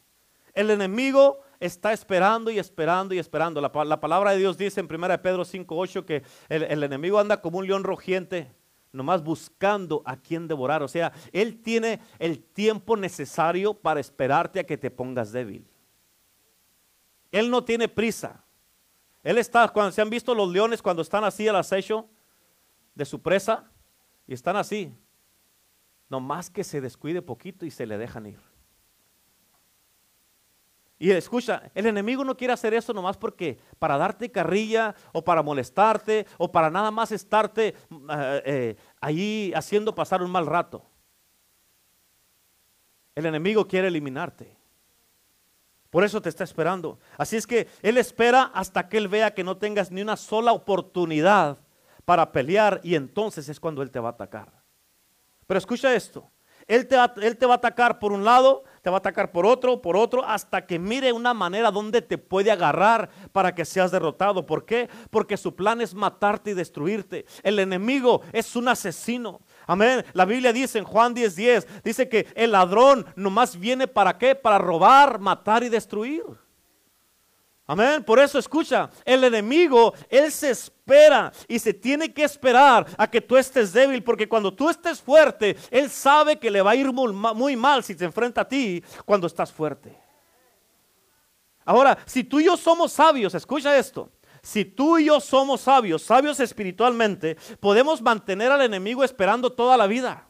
El enemigo está esperando y esperando y esperando. La, palabra de Dios dice en 1 Pedro 5.8 que el, enemigo anda como un león rugiente, nomás buscando a quien devorar. O sea, él tiene el tiempo necesario para esperarte a que te pongas débil. Él no tiene prisa. Él está, cuando se han visto los leones cuando están así al acecho de su presa, y están así, no más que se descuide poquito y se le dejan ir. Y escucha, el enemigo no quiere hacer eso nomás porque para darte carrilla o para molestarte o para nada más estarte eh, eh, ahí haciendo pasar un mal rato. El enemigo quiere eliminarte. Por eso te está esperando. Así es que Él espera hasta que Él vea que no tengas ni una sola oportunidad para pelear y entonces es cuando Él te va a atacar. Pero escucha esto. Él te, va, él te va a atacar por un lado, te va a atacar por otro, por otro, hasta que mire una manera donde te puede agarrar para que seas derrotado. ¿Por qué? Porque su plan es matarte y destruirte. El enemigo es un asesino. Amén. La Biblia dice en Juan 10:10, dice que el ladrón nomás viene para qué? Para robar, matar y destruir. Amén. Por eso escucha, el enemigo, él se espera y se tiene que esperar a que tú estés débil, porque cuando tú estés fuerte, él sabe que le va a ir muy, mal si se enfrenta a ti cuando estás fuerte. Ahora, si tú y yo somos sabios, escucha esto. Si tú y yo somos sabios, sabios espiritualmente, podemos mantener al enemigo esperando toda la vida.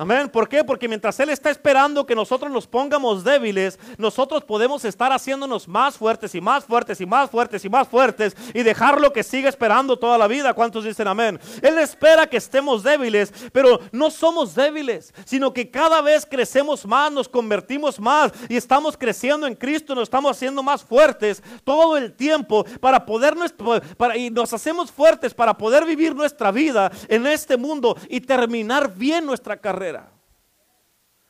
Amén. ¿Por qué? Porque mientras Él está esperando que nosotros nos pongamos débiles, nosotros podemos estar haciéndonos más fuertes y más fuertes y más fuertes y más fuertes y dejarlo que siga esperando toda la vida. ¿Cuántos dicen amén? Él espera que estemos débiles, pero no somos débiles, sino que cada vez crecemos más, nos convertimos más y estamos creciendo en Cristo, nos estamos haciendo más fuertes todo el tiempo para poder, para, y nos hacemos fuertes para poder vivir nuestra vida en este mundo y terminar bien nuestra carrera.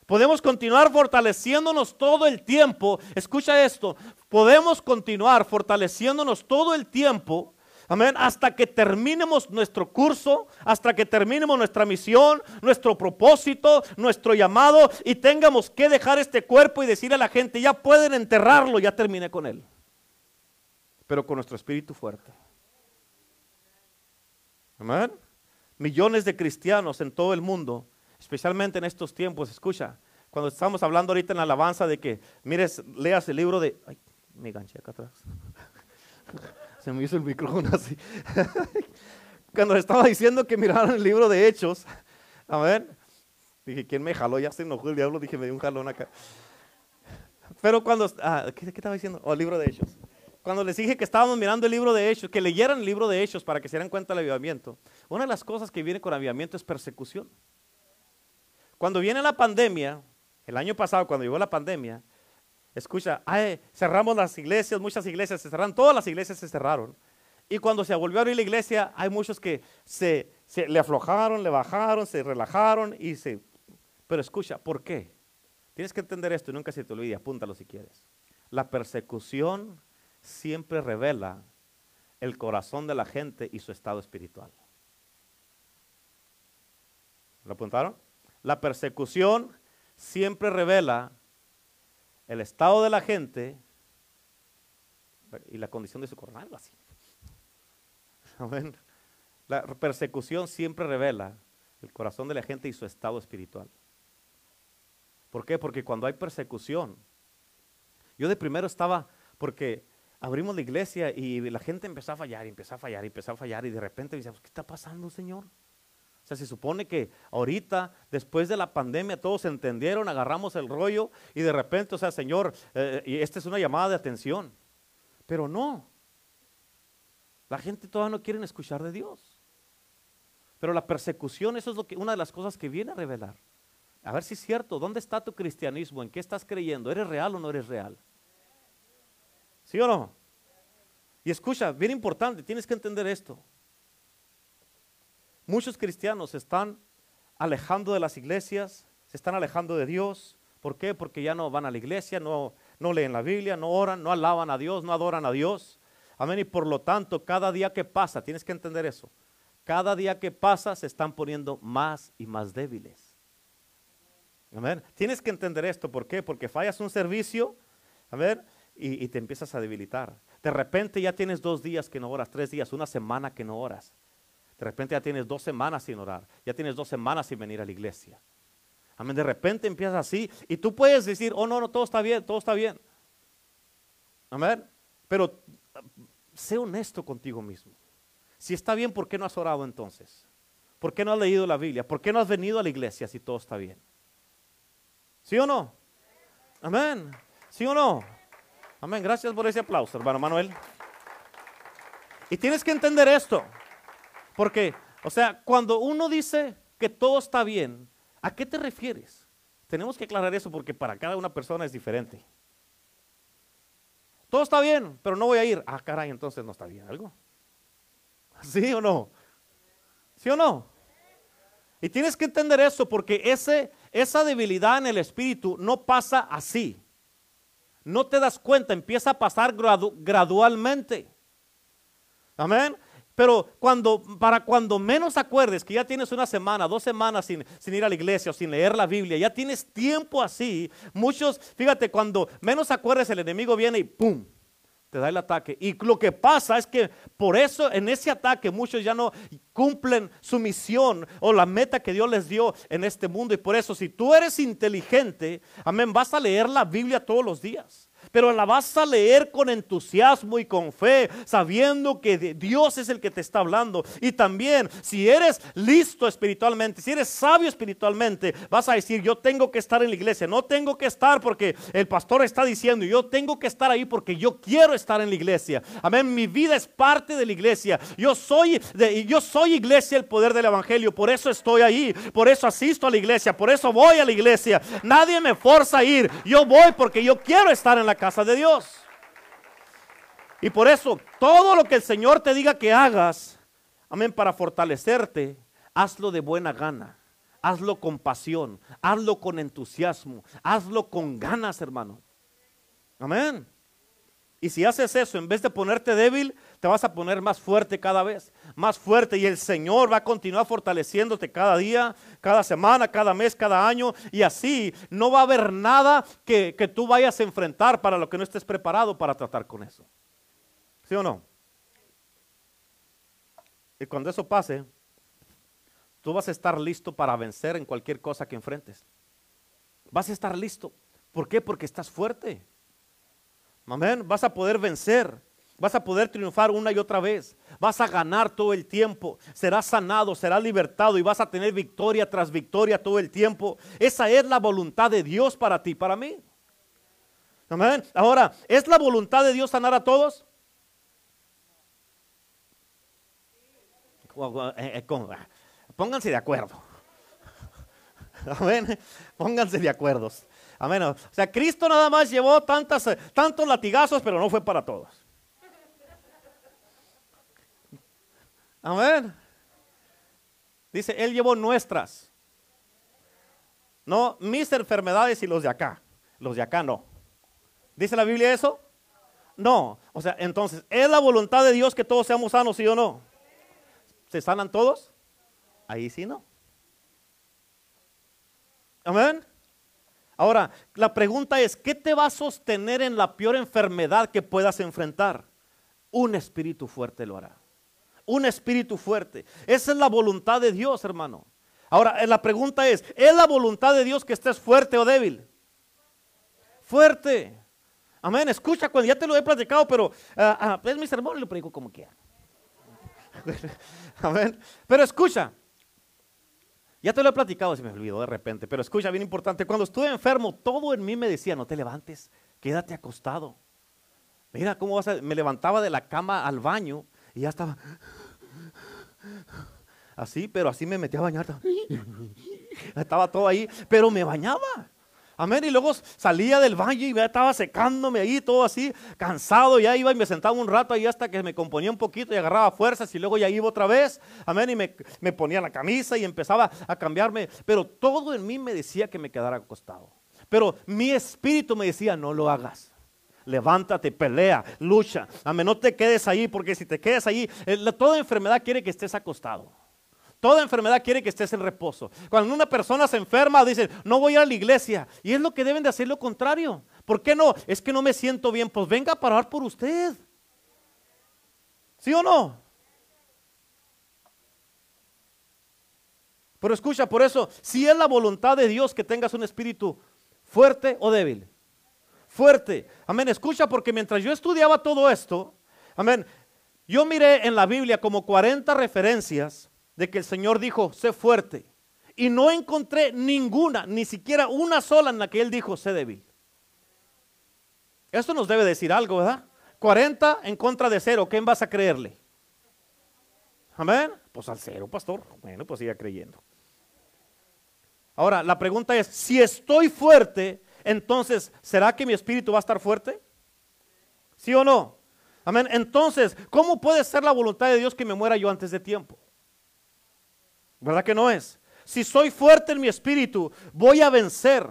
Podemos continuar fortaleciéndonos todo el tiempo. Escucha esto. Podemos continuar fortaleciéndonos todo el tiempo. Amén. Hasta que terminemos nuestro curso, hasta que terminemos nuestra misión, nuestro propósito, nuestro llamado y tengamos que dejar este cuerpo y decir a la gente, ya pueden enterrarlo, ya terminé con él. Pero con nuestro espíritu fuerte. Amén. Millones de cristianos en todo el mundo especialmente en estos tiempos, escucha, cuando estamos hablando ahorita en la alabanza de que, mires, leas el libro de, ay, me ganché acá atrás, se me hizo el micrófono así, cuando estaba diciendo que miraran el libro de Hechos, a ver, dije, ¿quién me jaló? Ya se enojó el diablo, dije, me dio un jalón acá. Pero cuando, ah, ¿qué, ¿qué, estaba diciendo? Oh, el libro de Hechos. Cuando les dije que estábamos mirando el libro de Hechos, que leyeran el libro de Hechos para que se dieran cuenta del avivamiento, una de las cosas que viene con avivamiento es persecución. Cuando viene la pandemia, el año pasado cuando llegó la pandemia, escucha, cerramos las iglesias, muchas iglesias se cerraron, todas las iglesias se cerraron. Y cuando se volvió a abrir la iglesia, hay muchos que se, le aflojaron, le bajaron, se relajaron y se... Pero escucha, ¿por qué? Tienes que entender esto y nunca se te olvide, apúntalo si quieres. La persecución siempre revela el corazón de la gente y su estado espiritual. ¿Lo apuntaron? La persecución siempre revela el estado de la gente y la condición de su corazón, algo así. La persecución siempre revela el corazón de la gente y su estado espiritual. ¿Por qué? Porque cuando hay persecución, yo de primero estaba, porque abrimos la iglesia y la gente empezó a fallar, y empezó a fallar, y empezó a fallar, y de repente decíamos, ¿qué está pasando, Señor? Sea, se supone que ahorita, después de la pandemia, todos entendieron, agarramos el rollo y de repente, o sea, Señor, eh, y esta es una llamada de atención. Pero no. La gente todavía no quiere escuchar de Dios. Pero la persecución, eso es lo que, una de las cosas que viene a revelar. A ver si es cierto, ¿dónde está tu cristianismo? ¿En qué estás creyendo? ¿Eres real o no eres real? ¿Sí o no? Y escucha, bien importante, tienes que entender esto. Muchos cristianos se están alejando de las iglesias, se están alejando de Dios. ¿Por qué? Porque ya no van a la iglesia, no, no leen la Biblia, no oran, no alaban a Dios, no adoran a Dios. Amén. Y por lo tanto, cada día que pasa, tienes que entender eso. Cada día que pasa se están poniendo más y más débiles. Amén. Tienes que entender esto. ¿Por qué? Porque fallas un servicio, a y, y te empiezas a debilitar. De repente ya tienes dos días que no oras, tres días, una semana que no oras. De repente ya tienes dos semanas sin orar, ya tienes dos semanas sin venir a la iglesia. Amén. De repente empiezas así y tú puedes decir, oh no, no, todo está bien, todo está bien. Amén. Pero sé honesto contigo mismo. Si está bien, ¿por qué no has orado entonces? ¿Por qué no has leído la Biblia? ¿Por qué no has venido a la iglesia si todo está bien? ¿Sí o no? Amén. ¿Sí o no? Amén. Gracias por ese aplauso, hermano Manuel. Y tienes que entender esto. Porque, o sea, cuando uno dice que todo está bien, ¿a qué te refieres? Tenemos que aclarar eso porque para cada una persona es diferente. todo está bien, pero no voy a ir. Ah, caray, entonces no está bien algo. ¿Sí o no? ¿Sí o no? Y tienes que entender eso porque ese, esa debilidad en el espíritu no pasa así. No te das cuenta, empieza a pasar gradualmente. Amén. Pero cuando, para cuando menos acuerdes que ya tienes una semana, dos semanas sin, ir a la iglesia o sin leer la Biblia, ya tienes tiempo así, muchos, fíjate, cuando menos acuerdes el enemigo viene y ¡pum! te da el ataque. Y lo que pasa es que por eso en ese ataque muchos ya no cumplen su misión o la meta que Dios les dio en este mundo. Y por eso si tú eres inteligente, amén, vas a leer la Biblia todos los días pero la vas a leer con entusiasmo y con fe, sabiendo que Dios es el que te está hablando. Y también, si eres listo espiritualmente, si eres sabio espiritualmente, vas a decir, yo tengo que estar en la iglesia, no tengo que estar porque el pastor está diciendo, yo tengo que estar ahí porque yo quiero estar en la iglesia. Amén, mi vida es parte de la iglesia. Yo soy, yo soy iglesia, el poder del evangelio, por eso estoy ahí, por eso asisto a la iglesia, por eso voy a la iglesia. Nadie me forza a ir, yo voy porque yo quiero estar en la casa de Dios. Y por eso, todo lo que el Señor te diga que hagas, amén, para fortalecerte, hazlo de buena gana. Hazlo con pasión, hazlo con entusiasmo, hazlo con ganas, hermano. Amén. Y si haces eso, en vez de ponerte débil, te vas a poner más fuerte cada vez, más fuerte. Y el Señor va a continuar fortaleciéndote cada día, cada semana, cada mes, cada año. Y así no va a haber nada que, que tú vayas a enfrentar para lo que no estés preparado para tratar con eso. ¿Sí o no? Y cuando eso pase, tú vas a estar listo para vencer en cualquier cosa que enfrentes. Vas a estar listo. ¿Por qué? Porque estás fuerte. Amén. Vas a poder vencer. Vas a poder triunfar una y otra vez. Vas a ganar todo el tiempo. Serás sanado, serás libertado y vas a tener victoria tras victoria todo el tiempo. Esa es la voluntad de Dios para ti, para mí. Amén. Ahora, ¿es la voluntad de Dios sanar a todos? Eh, eh, pónganse de acuerdo. Amén. Pónganse de acuerdo. Amén. O sea, Cristo nada más llevó tantas, tantos latigazos, pero no fue para todos. Amén. Dice, Él llevó nuestras. No, mis enfermedades y los de acá. Los de acá no. ¿Dice la Biblia eso? No. O sea, entonces, ¿es la voluntad de Dios que todos seamos sanos, sí o no? ¿Se sanan todos? Ahí sí no. Amén. Ahora, la pregunta es, ¿qué te va a sostener en la peor enfermedad que puedas enfrentar? Un espíritu fuerte lo hará. Un espíritu fuerte. Esa es la voluntad de Dios, hermano. Ahora, eh, la pregunta es, ¿es la voluntad de Dios que estés fuerte o débil? Fuerte. Amén. Escucha, cuando ya te lo he platicado, pero ah, ah, es mi sermón y lo predico como quiera. Amén. Pero escucha, ya te lo he platicado, se me olvidó de repente, pero escucha, bien importante, cuando estuve enfermo, todo en mí me decía, no te levantes, quédate acostado. Mira cómo vas a... Me levantaba de la cama al baño y ya estaba así, pero así me metía a bañar. Estaba todo ahí, pero me bañaba. Amén. Y luego salía del baño y ya estaba secándome ahí, todo así, cansado. Ya iba y me sentaba un rato ahí hasta que me componía un poquito y agarraba fuerzas. Y luego ya iba otra vez. Amén. Y me, me ponía la camisa y empezaba a cambiarme. Pero todo en mí me decía que me quedara acostado. Pero mi espíritu me decía, no lo hagas levántate, pelea, lucha. Amén, no te quedes ahí, porque si te quedas ahí, eh, toda enfermedad quiere que estés acostado. Toda enfermedad quiere que estés en reposo. Cuando una persona se enferma, dice, no voy a la iglesia. Y es lo que deben de hacer lo contrario. ¿Por qué no? Es que no me siento bien. Pues venga a parar por usted. ¿Sí o no? Pero escucha, por eso, si es la voluntad de Dios que tengas un espíritu fuerte o débil. Fuerte. Amén. Escucha, porque mientras yo estudiaba todo esto, amén, yo miré en la Biblia como 40 referencias de que el Señor dijo, sé fuerte. Y no encontré ninguna, ni siquiera una sola en la que Él dijo, sé débil. Esto nos debe decir algo, ¿verdad? 40 en contra de cero, ¿quién vas a creerle? Amén. Pues al cero, pastor. Bueno, pues siga creyendo. Ahora, la pregunta es, si estoy fuerte, entonces, ¿será que mi espíritu va a estar fuerte? ¿Sí o no? Amén. Entonces, ¿cómo puede ser la voluntad de Dios que me muera yo antes de tiempo? ¿Verdad que no es? Si soy fuerte en mi espíritu, voy a vencer.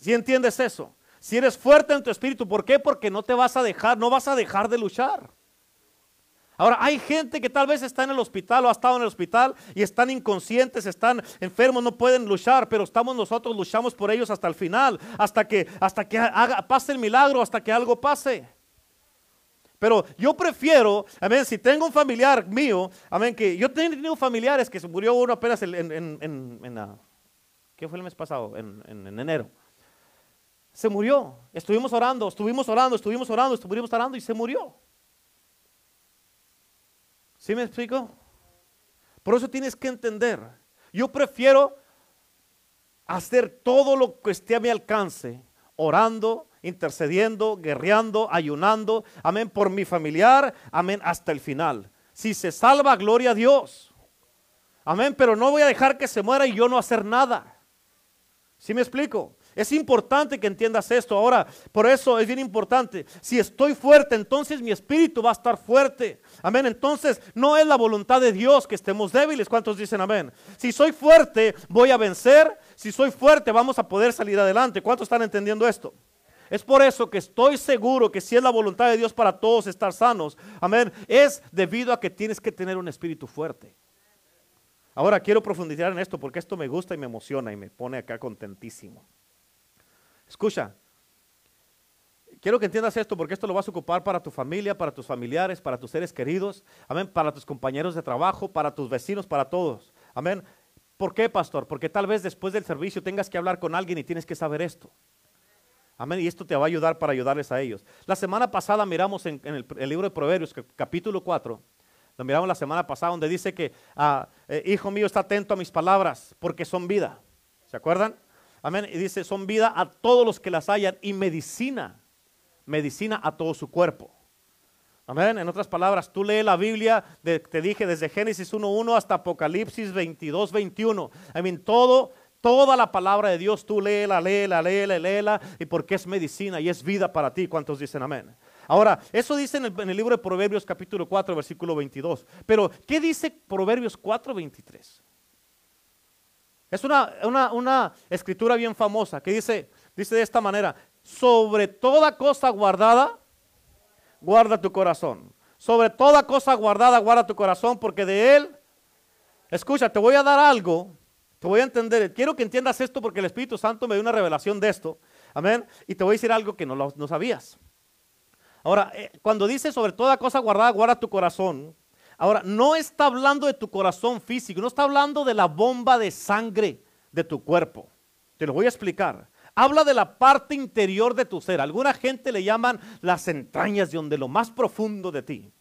¿Sí entiendes eso? Si eres fuerte en tu espíritu, ¿por qué? Porque no te vas a dejar, no vas a dejar de luchar. Ahora, hay gente que tal vez está en el hospital o ha estado en el hospital y están inconscientes, están enfermos, no pueden luchar, pero estamos nosotros, luchamos por ellos hasta el final, hasta que, hasta que pase el milagro, hasta que algo pase. Pero yo prefiero, amén, si tengo un familiar mío, amén, que yo he tenido familiares que se murió uno apenas en, en, en, ¿qué fue el mes pasado? en enero. Se murió. Estuvimos orando, estuvimos orando, estuvimos orando, estuvimos orando y se murió. ¿Sí me explico? Por eso tienes que entender. Yo prefiero hacer todo lo que esté a mi alcance, orando, intercediendo, guerreando, ayunando, amén, por mi familiar, amén, hasta el final. Si se salva, gloria a Dios. Amén, pero no voy a dejar que se muera y yo no hacer nada. ¿Sí me explico? Es importante que entiendas esto. Ahora, por eso es bien importante. Si estoy fuerte, entonces mi espíritu va a estar fuerte. Amén. Entonces, no es la voluntad de Dios que estemos débiles. ¿Cuántos dicen amén? Si soy fuerte, voy a vencer. Si soy fuerte, vamos a poder salir adelante. ¿Cuántos están entendiendo esto? Es por eso que estoy seguro que si es la voluntad de Dios para todos estar sanos, amén, es debido a que tienes que tener un espíritu fuerte. Ahora quiero profundizar en esto porque esto me gusta y me emociona y me pone acá contentísimo. Escucha, quiero que entiendas esto porque esto lo vas a ocupar para tu familia, para tus familiares, para tus seres queridos, amén, para tus compañeros de trabajo, para tus vecinos, para todos. Amén. ¿Por qué, pastor? Porque tal vez después del servicio tengas que hablar con alguien y tienes que saber esto. Amén. Y esto te va a ayudar para ayudarles a ellos. La semana pasada miramos en, el, libro de Proverbios, capítulo 4. Lo miramos la semana pasada donde dice que, ah, eh, hijo mío, está atento a mis palabras porque son vida. ¿Se acuerdan? Amén. Y dice, son vida a todos los que las hayan y medicina, medicina a todo su cuerpo. Amén. En otras palabras, tú lees la Biblia, te dije desde Génesis 1.1 hasta Apocalipsis 22.21. Amén. Todo, toda la palabra de Dios, tú léela, léela, léela, léela, y porque es medicina y es vida para ti. ¿Cuántos dicen amén? Ahora, eso dice en el, en el libro de Proverbios capítulo 4, versículo 22. Pero, ¿qué dice Proverbios 4, 23? Es una, escritura bien famosa que dice, dice de esta manera, sobre toda cosa guardada, guarda tu corazón. Sobre toda cosa guardada, guarda tu corazón, porque de él, escucha, te voy a dar algo, te voy a entender. Quiero que entiendas esto porque el Espíritu Santo me dio una revelación de esto. Amén. Y te voy a decir algo que no, no sabías. Ahora, eh, cuando dice sobre toda cosa guardada, guarda tu corazón, Ahora, no está hablando de tu corazón físico, no está hablando de la bomba de sangre de tu cuerpo. Te lo voy a explicar. Habla de la parte interior de tu ser. Alguna gente le llaman las entrañas de donde lo más profundo de ti.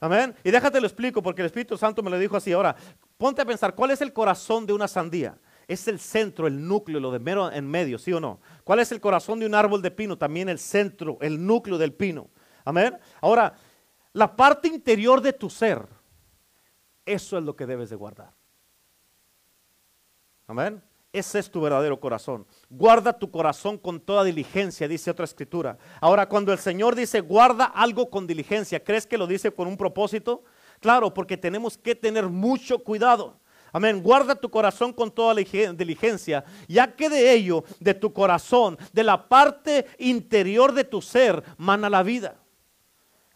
Amén. Y déjate lo explico porque el Espíritu Santo me lo dijo así. Ahora, ponte a pensar, ¿cuál es el corazón de una sandía? Es el centro, el núcleo, lo de mero en medio, ¿sí o no? ¿Cuál es el corazón de un árbol de pino? También el centro, el núcleo del pino. Amén. Ahora, la parte interior de tu ser, eso es lo que debes de guardar. Amén. Ese es tu verdadero corazón. Guarda tu corazón con toda diligencia, dice otra escritura. Ahora, cuando el Señor dice guarda algo con diligencia, ¿crees que lo dice con un propósito? Claro, porque tenemos que tener mucho cuidado. Amén. Guarda tu corazón con toda diligencia, ya que de ello, de tu corazón, de la parte interior de tu ser, mana la vida.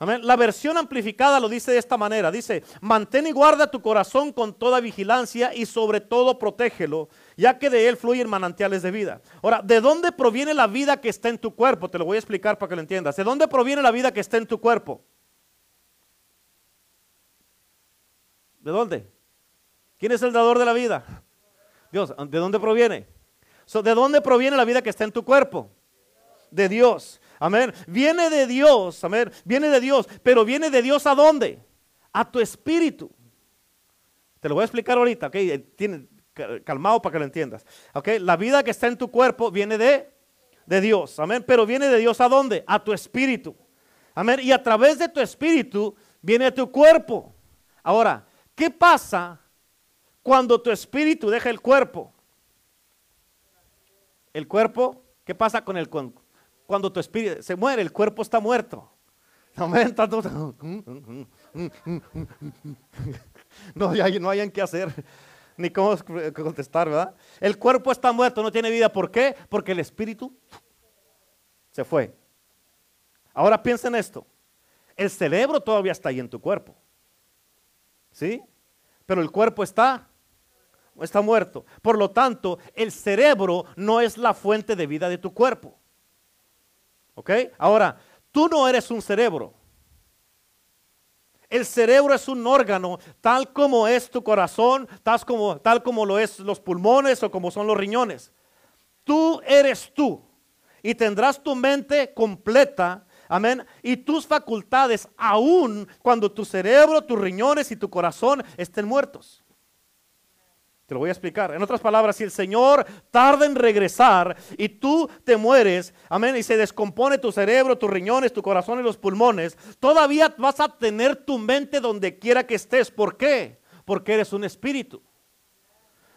La versión amplificada lo dice de esta manera. Dice, mantén y guarda tu corazón con toda vigilancia y sobre todo protégelo, ya que de él fluyen manantiales de vida. Ahora, ¿de dónde proviene la vida que está en tu cuerpo? Te lo voy a explicar para que lo entiendas. ¿De dónde proviene la vida que está en tu cuerpo? ¿De dónde? ¿Quién es el dador de la vida? Dios. ¿De dónde proviene? ¿De dónde proviene la vida que está en tu cuerpo? De Dios. Amén. Viene de Dios, amén. Viene de Dios, pero viene de Dios a dónde? A tu espíritu. Te lo voy a explicar ahorita, ok. Tiene, calmado para que lo entiendas. Ok, la vida que está en tu cuerpo viene de, de Dios, amén. Pero viene de Dios a dónde? A tu espíritu. Amén. Y a través de tu espíritu viene tu cuerpo. Ahora, ¿qué pasa cuando tu espíritu deja el cuerpo? El cuerpo, ¿qué pasa con el, cuerpo? Cuando tu espíritu se muere, el cuerpo está muerto. No, hay, no hayan qué hacer, ni cómo contestar, ¿verdad? El cuerpo está muerto, no tiene vida. ¿Por qué? Porque el espíritu se fue. Ahora piensa en esto. El cerebro todavía está ahí en tu cuerpo. ¿Sí? Pero el cuerpo está está muerto. Por lo tanto, el cerebro no es la fuente de vida de tu cuerpo. ¿Ok? Ahora, tú no eres un cerebro. El cerebro es un órgano tal como es tu corazón, tal como, tal como lo es los pulmones o como son los riñones. Tú eres tú y tendrás tu mente completa, amén, y tus facultades aún cuando tu cerebro, tus riñones y tu corazón estén muertos. Te lo voy a explicar. En otras palabras, si el Señor tarda en regresar y tú te mueres, amén, y se descompone tu cerebro, tus riñones, tu corazón y los pulmones, todavía vas a tener tu mente donde quiera que estés. ¿Por qué? Porque eres un espíritu.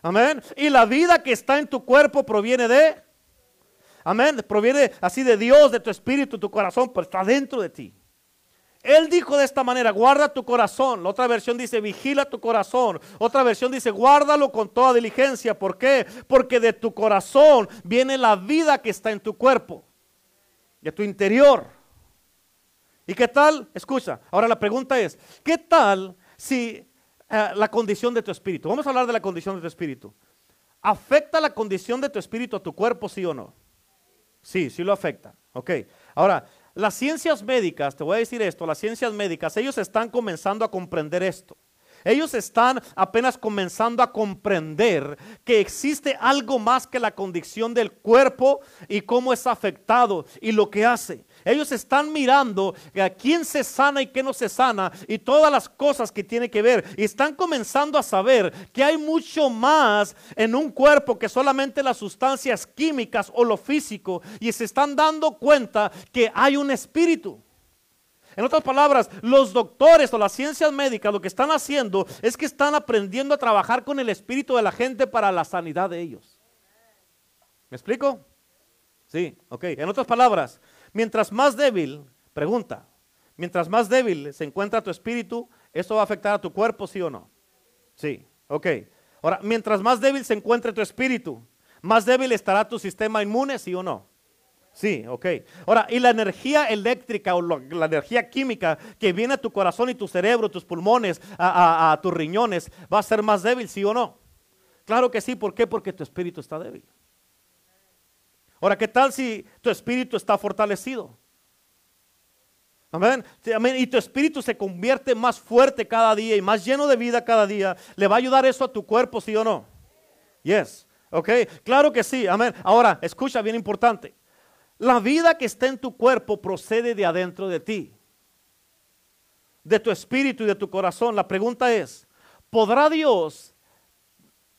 Amén. Y la vida que está en tu cuerpo proviene de, amén, proviene así de Dios, de tu espíritu, tu corazón, pero está dentro de ti. Él dijo de esta manera, guarda tu corazón. La otra versión dice, vigila tu corazón. Otra versión dice, guárdalo con toda diligencia. ¿Por qué? Porque de tu corazón viene la vida que está en tu cuerpo, de tu interior. ¿Y qué tal? Escucha, ahora la pregunta es, ¿qué tal si eh, la condición de tu espíritu? Vamos a hablar de la condición de tu espíritu. ¿Afecta la condición de tu espíritu a tu cuerpo, sí o no? Sí, sí lo afecta. Ok. Ahora, las ciencias médicas, te voy a decir esto, las ciencias médicas, ellos están comenzando a comprender esto. Ellos están apenas comenzando a comprender que existe algo más que la condición del cuerpo y cómo es afectado y lo que hace. Ellos están mirando a quién se sana y qué no se sana y todas las cosas que tiene que ver. Y están comenzando a saber que hay mucho más en un cuerpo que solamente las sustancias químicas o lo físico. Y se están dando cuenta que hay un espíritu. En otras palabras, los doctores o las ciencias médicas lo que están haciendo es que están aprendiendo a trabajar con el espíritu de la gente para la sanidad de ellos. ¿Me explico? Sí, ok. En otras palabras, Mientras más débil, pregunta, mientras más débil se encuentra tu espíritu, ¿eso va a afectar a tu cuerpo, sí o no? Sí, ok. Ahora, mientras más débil se encuentre tu espíritu, más débil estará tu sistema inmune, sí o no? Sí, ok. Ahora, ¿y la energía eléctrica o la energía química que viene a tu corazón y tu cerebro, tus pulmones, a, a tus riñones, va a ser más débil, sí o no? Claro que sí, ¿por qué? Porque tu espíritu está débil. Ahora, ¿qué tal si tu espíritu está fortalecido? Amén. Y tu espíritu se convierte más fuerte cada día y más lleno de vida cada día. ¿Le va a ayudar eso a tu cuerpo, sí o no? Yes. Ok. Claro que sí. Amén. Ahora, escucha bien importante. La vida que está en tu cuerpo procede de adentro de ti. De tu espíritu y de tu corazón. La pregunta es, ¿podrá Dios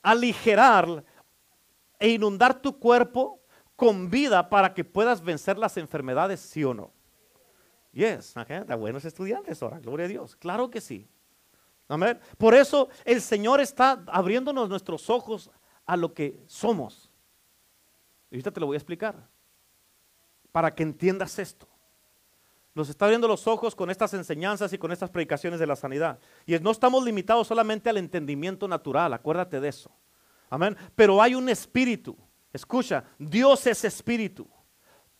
aligerar e inundar tu cuerpo con vida para que puedas vencer las enfermedades, sí o no. Yes, okay. buenos estudiantes ahora, gloria a Dios. Claro que sí. Amén. Por eso el Señor está abriéndonos nuestros ojos a lo que somos. Y ahorita te lo voy a explicar. Para que entiendas esto. Nos está abriendo los ojos con estas enseñanzas y con estas predicaciones de la sanidad. Y no estamos limitados solamente al entendimiento natural, acuérdate de eso. Amén. Pero hay un espíritu Escucha, Dios es espíritu.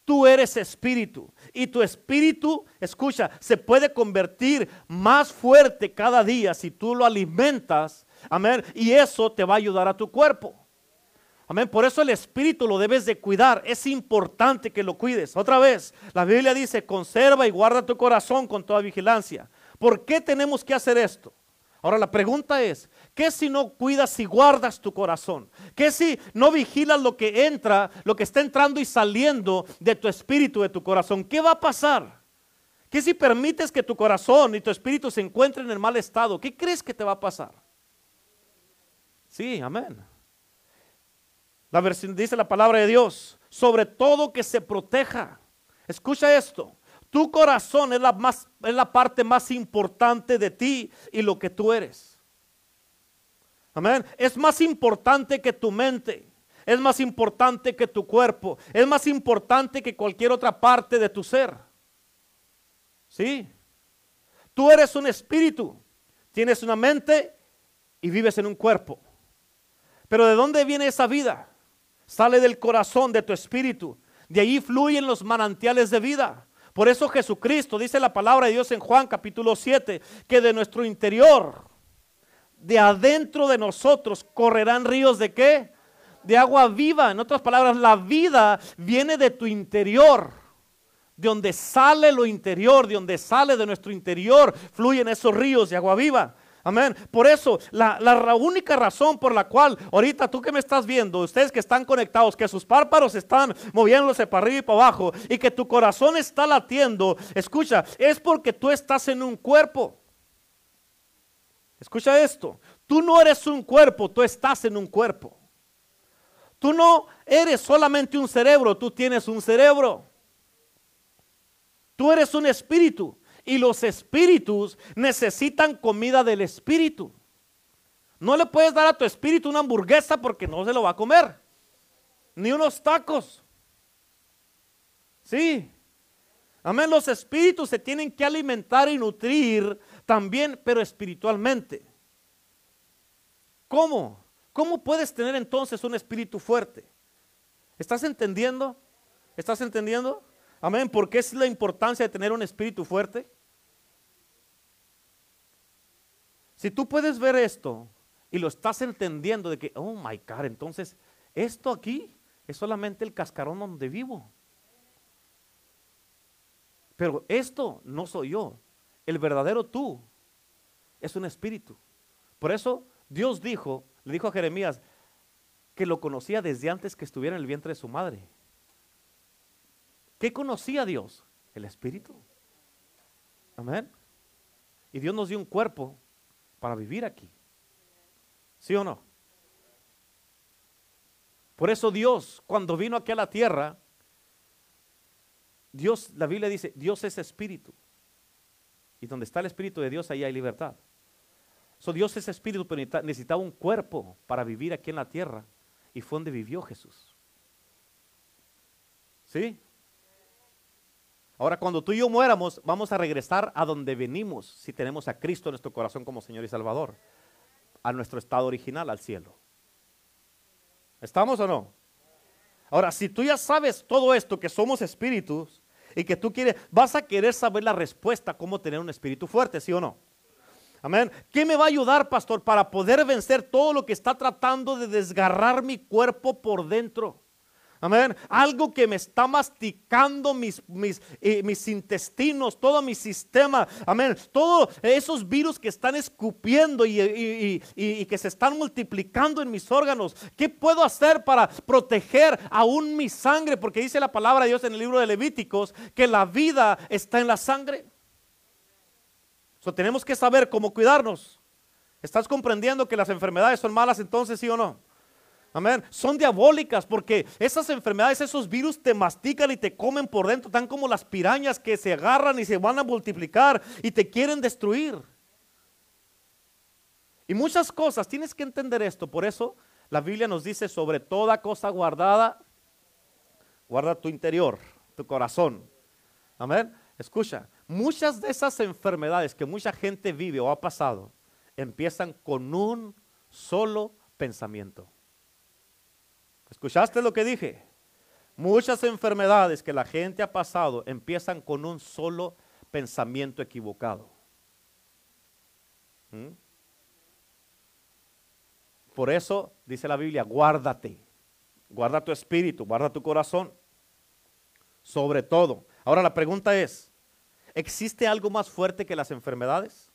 Tú eres espíritu y tu espíritu, escucha, se puede convertir más fuerte cada día si tú lo alimentas. Amén. Y eso te va a ayudar a tu cuerpo. Amén. Por eso el espíritu lo debes de cuidar. Es importante que lo cuides. Otra vez, la Biblia dice, conserva y guarda tu corazón con toda vigilancia. ¿Por qué tenemos que hacer esto? Ahora la pregunta es, ¿qué si no cuidas y guardas tu corazón? ¿Qué si no vigilas lo que entra, lo que está entrando y saliendo de tu espíritu, de tu corazón? ¿Qué va a pasar? ¿Qué si permites que tu corazón y tu espíritu se encuentren en mal estado? ¿Qué crees que te va a pasar? Sí, amén. La versión dice la palabra de Dios, sobre todo que se proteja. Escucha esto. Tu corazón es la, más, es la parte más importante de ti y lo que tú eres. Amén. Es más importante que tu mente. Es más importante que tu cuerpo. Es más importante que cualquier otra parte de tu ser. Sí. Tú eres un espíritu. Tienes una mente y vives en un cuerpo. Pero ¿de dónde viene esa vida? Sale del corazón de tu espíritu. De ahí fluyen los manantiales de vida. Por eso Jesucristo dice la palabra de Dios en Juan capítulo 7, que de nuestro interior, de adentro de nosotros, correrán ríos de qué? De agua viva. En otras palabras, la vida viene de tu interior. De donde sale lo interior, de donde sale de nuestro interior, fluyen esos ríos de agua viva. Amén. Por eso, la, única razón por la cual ahorita tú que me estás viendo, ustedes que están conectados, que sus párpados están moviéndose para arriba y para abajo y que tu corazón está latiendo, escucha, es porque tú estás en un cuerpo. Escucha esto, tú no eres un cuerpo, tú estás en un cuerpo. Tú no eres solamente un cerebro, tú tienes un cerebro. Tú eres un espíritu. Y los espíritus necesitan comida del espíritu. No le puedes dar a tu espíritu una hamburguesa porque no se lo va a comer. Ni unos tacos. Sí. Amén. Los espíritus se tienen que alimentar y nutrir también, pero espiritualmente. ¿Cómo? ¿Cómo puedes tener entonces un espíritu fuerte? ¿Estás entendiendo? ¿Estás entendiendo? Amén. ¿Por qué es la importancia de tener un espíritu fuerte? Si tú puedes ver esto y lo estás entendiendo de que, oh my God, entonces esto aquí es solamente el cascarón donde vivo. Pero esto no soy yo. El verdadero tú es un espíritu. Por eso Dios dijo, le dijo a Jeremías, que lo conocía desde antes que estuviera en el vientre de su madre. ¿Qué conocía Dios? El espíritu. Amén. Y Dios nos dio un cuerpo para vivir aquí. ¿Sí o no? Por eso Dios, cuando vino aquí a la tierra, Dios, la Biblia dice, Dios es espíritu. Y donde está el espíritu de Dios, ahí hay libertad. So, Dios es espíritu, pero necesitaba un cuerpo para vivir aquí en la tierra. Y fue donde vivió Jesús. ¿Sí? Ahora, cuando tú y yo muéramos, vamos a regresar a donde venimos, si tenemos a Cristo en nuestro corazón como Señor y Salvador, a nuestro estado original, al cielo. ¿Estamos o no? Ahora, si tú ya sabes todo esto, que somos espíritus, y que tú quieres, vas a querer saber la respuesta, cómo tener un espíritu fuerte, ¿sí o no? Amén. ¿Qué me va a ayudar, pastor, para poder vencer todo lo que está tratando de desgarrar mi cuerpo por dentro? Amén. Algo que me está masticando mis, mis, eh, mis intestinos, todo mi sistema. Amén. Todos esos virus que están escupiendo y, que se están multiplicando en mis órganos. ¿Qué puedo hacer para proteger aún mi sangre? Porque dice la palabra de Dios en el libro de Levíticos que la vida está en la sangre. So, tenemos que saber cómo cuidarnos. ¿Estás comprendiendo que las enfermedades son malas entonces, sí o no? Amén. Son diabólicas porque esas enfermedades, esos virus te mastican y te comen por dentro, tan como las pirañas que se agarran y se van a multiplicar y te quieren destruir. Y muchas cosas, tienes que entender esto. Por eso la Biblia nos dice sobre toda cosa guardada, guarda tu interior, tu corazón. Amén. Escucha, muchas de esas enfermedades que mucha gente vive o ha pasado, empiezan con un solo pensamiento. ¿Escuchaste lo que dije? Muchas enfermedades que la gente ha pasado empiezan con un solo pensamiento equivocado. ¿Mm? Por eso dice la Biblia, guárdate, guarda tu espíritu, guarda tu corazón, sobre todo. Ahora la pregunta es, ¿existe algo más fuerte que las enfermedades?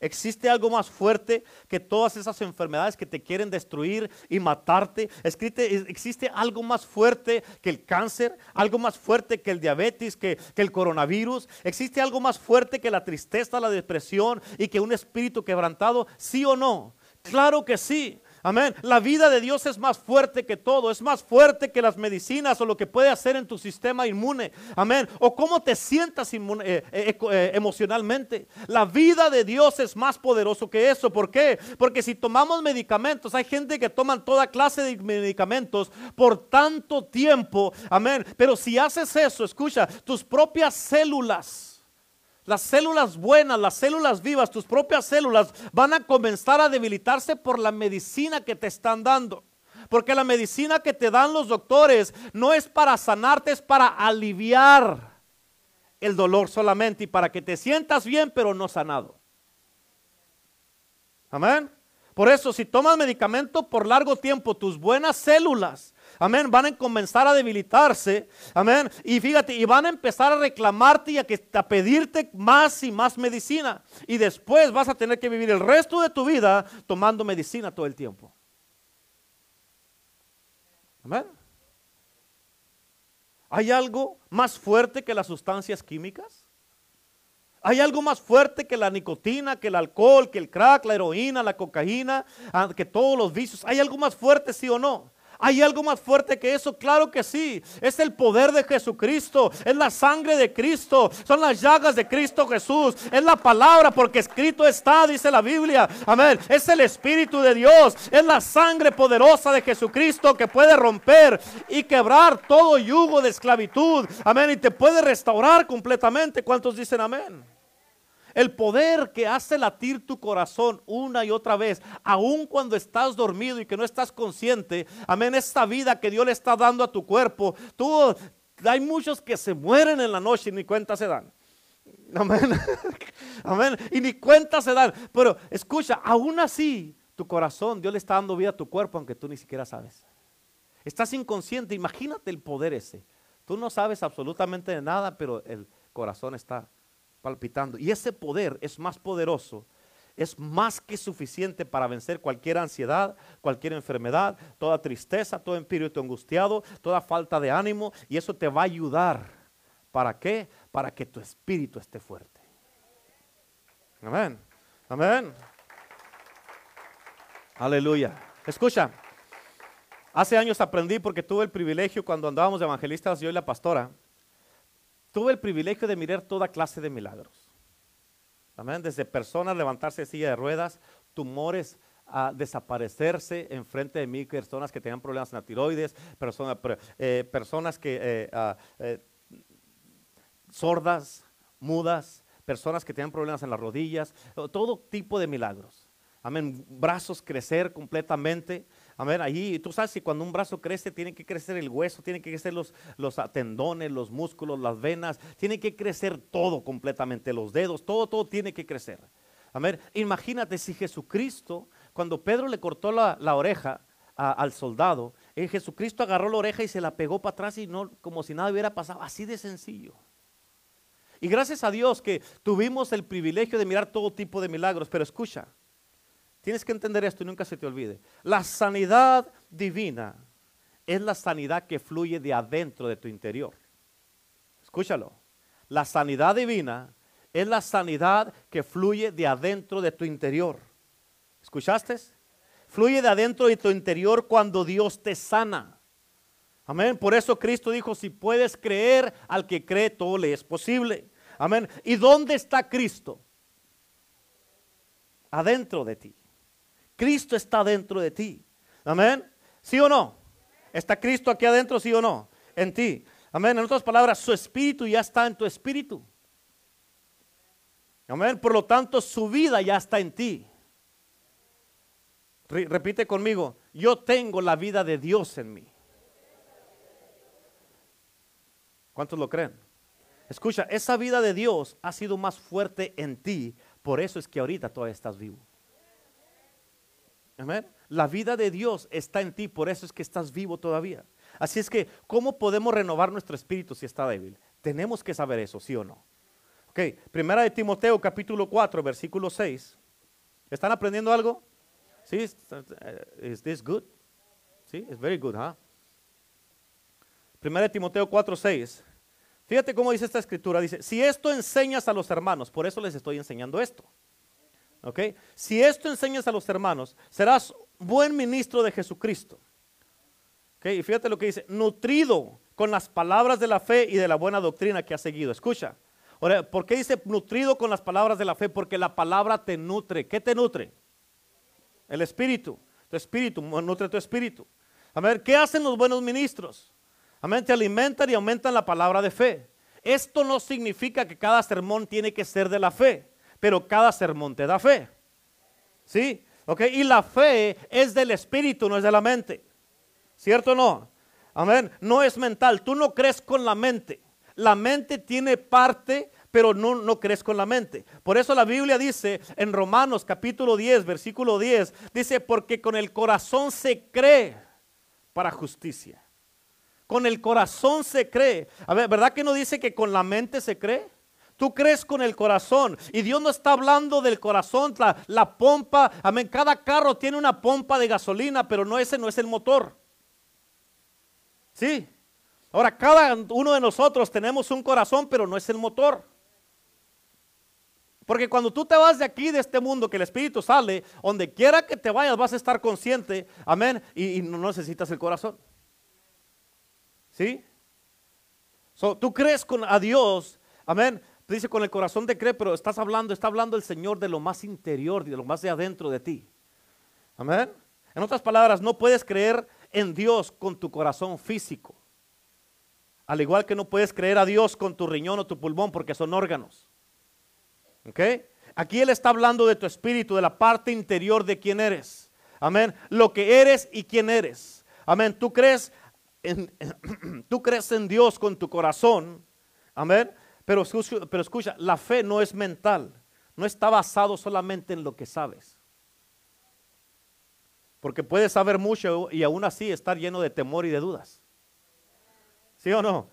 ¿Existe algo más fuerte que todas esas enfermedades que te quieren destruir y matarte? ¿Existe algo más fuerte que el cáncer? ¿Algo más fuerte que el diabetes, que, que el coronavirus? ¿Existe algo más fuerte que la tristeza, la depresión y que un espíritu quebrantado? ¿Sí o no? Claro que sí. Amén. La vida de Dios es más fuerte que todo, es más fuerte que las medicinas o lo que puede hacer en tu sistema inmune. Amén. O cómo te sientas eh, eh, eh, emocionalmente. La vida de Dios es más poderoso que eso. ¿Por qué? Porque si tomamos medicamentos, hay gente que toman toda clase de medicamentos por tanto tiempo. Amén. Pero si haces eso, escucha, tus propias células Las células buenas, las células vivas, tus propias células van a comenzar a debilitarse por la medicina que te están dando. Porque la medicina que te dan los doctores no es para sanarte, es para aliviar el dolor solamente y para que te sientas bien, pero no sanado. Amén. Por eso, si tomas medicamento por largo tiempo, tus buenas células Amén. Van a comenzar a debilitarse. Amén. Y fíjate, y van a empezar a reclamarte y a, que, a pedirte más y más medicina. Y después vas a tener que vivir el resto de tu vida tomando medicina todo el tiempo. Amén. ¿Hay algo más fuerte que las sustancias químicas? ¿Hay algo más fuerte que la nicotina, que el alcohol, que el crack, la heroína, la cocaína, ah, que todos los vicios? ¿Hay algo más fuerte, sí o no? ¿Hay algo más fuerte que eso? Claro que sí. Es el poder de Jesucristo. Es la sangre de Cristo. Son las llagas de Cristo Jesús. Es la palabra porque escrito está, dice la Biblia. Amén. Es el Espíritu de Dios. Es la sangre poderosa de Jesucristo que puede romper y quebrar todo yugo de esclavitud. Amén. Y te puede restaurar completamente. ¿Cuántos dicen amén? El poder que hace latir tu corazón una y otra vez, aun cuando estás dormido y que no estás consciente. Amén, esta vida que Dios le está dando a tu cuerpo. Tú, hay muchos que se mueren en la noche y ni cuenta se dan. Amén. Amén. Y ni cuenta se dan. Pero escucha, aún así, tu corazón, Dios le está dando vida a tu cuerpo, aunque tú ni siquiera sabes. Estás inconsciente, imagínate el poder ese. Tú no sabes absolutamente de nada, pero el corazón está palpitando. Y ese poder es más poderoso, es más que suficiente para vencer cualquier ansiedad, cualquier enfermedad, toda tristeza, todo espíritu angustiado, toda falta de ánimo. Y eso te va a ayudar. ¿Para qué? Para que tu espíritu esté fuerte. Amén. Amén. Aleluya. Escucha. Hace años aprendí porque tuve el privilegio cuando andábamos de evangelistas, yo y la pastora, tuve el privilegio de mirar toda clase de milagros. Amén. Desde personas levantarse de silla de ruedas, tumores a desaparecerse enfrente de mí, personas que tenían problemas en la tiroides, personas, eh, personas que eh, ah, eh, sordas, mudas, personas que tenían problemas en las rodillas, todo tipo de milagros. Amén. Brazos crecer completamente. Amén. Allí tú sabes que cuando un brazo crece, tiene que crecer el hueso, tiene que crecer los, los tendones, los músculos, las venas, tiene que crecer todo completamente, los dedos, todo, todo tiene que crecer. Amén. Imagínate si Jesucristo, cuando Pedro le cortó la, oreja al soldado, eh, Jesucristo agarró la oreja y se la pegó para atrás y no, como si nada hubiera pasado, así de sencillo. Y gracias a Dios que tuvimos el privilegio de mirar todo tipo de milagros, pero escucha, Tienes que entender esto y nunca se te olvide. La sanidad divina es la sanidad que fluye de adentro de tu interior. Escúchalo. La sanidad divina es la sanidad que fluye de adentro de tu interior. ¿Escuchaste? Fluye de adentro de tu interior cuando Dios te sana. Amén. Por eso Cristo dijo, si puedes creer, al que cree todo le es posible. Amén. ¿Y dónde está Cristo? Adentro de ti. Cristo está dentro de ti. Amén. ¿Sí o no? ¿Está Cristo aquí adentro, sí o no? En ti. Amén. En otras palabras, su espíritu ya está en tu espíritu. Amén. Por lo tanto, su vida ya está en ti. repite conmigo, yo tengo la vida de Dios en mí. ¿Cuántos lo creen? Escucha, esa vida de Dios ha sido más fuerte en ti, por eso es que ahorita todavía estás vivo. Amén. La vida de Dios está en ti, por eso es que estás vivo todavía. Así es que, ¿cómo podemos renovar nuestro espíritu si está débil? Tenemos que saber eso, ¿sí o no? Ok, primera de Timoteo capítulo 4, versículo 6. ¿Están aprendiendo algo? ¿Sí? ¿Is this good? ¿Sí? It's very good, huh? Primera de Timoteo 4, 6. Fíjate cómo dice esta escritura. Dice, si esto enseñas a los hermanos, por eso les estoy enseñando esto. Si esto enseñas a los hermanos, serás buen ministro de Jesucristo. Y fíjate lo que dice, nutrido con las palabras de la fe y de la buena doctrina que has seguido. Escucha. Ahora, ¿por qué dice nutrido con las palabras de la fe? Porque la palabra te nutre. ¿Qué te nutre? El espíritu. Tu espíritu, nutre tu espíritu. A ver, ¿qué hacen los buenos ministros? Amén, te alimentan y aumentan la palabra de fe. esto no significa que cada sermón tiene que ser de la fe, pero cada sermón te da fe. ¿Sí? ¿Ok? Y la fe es del espíritu, no es de la mente. ¿Cierto o no? Amén. No es mental. Tú no crees con la mente. La mente tiene parte, pero no, no crees con la mente. Por eso la Biblia dice en Romanos capítulo 10, versículo 10, dice, porque con el corazón se cree para justicia. Con el corazón se cree. A ver, ¿verdad que no dice que con la mente se cree? Tú crees con el corazón. Y Dios no está hablando del corazón, la, la, pompa. Amén. Cada carro tiene una pompa de gasolina, pero no ese no es el motor. Sí. Ahora, cada uno de nosotros tenemos un corazón, pero no es el motor. Porque cuando tú te vas de aquí, de este mundo, que el Espíritu sale, donde quiera que te vayas, vas a estar consciente, amén, y, no necesitas el corazón. ¿Sí? tú crees con a Dios, amén, dice con el corazón te cree, pero estás hablando, está hablando el Señor de lo más interior, de lo más de adentro de ti. Amén. En otras palabras, no puedes creer en Dios con tu corazón físico. Al igual que no puedes creer a Dios con tu riñón o tu pulmón porque son órganos. ¿Ok? Aquí Él está hablando de tu espíritu, de la parte interior de quién eres. Amén. Lo que eres y quién eres. Amén. Tú crees en, tú crees en Dios con tu corazón. Amén. Pero, escucha, la fe no es mental. No está basado solamente en lo que sabes. Porque puedes saber mucho y aún así estar lleno de temor y de dudas. ¿Sí o no?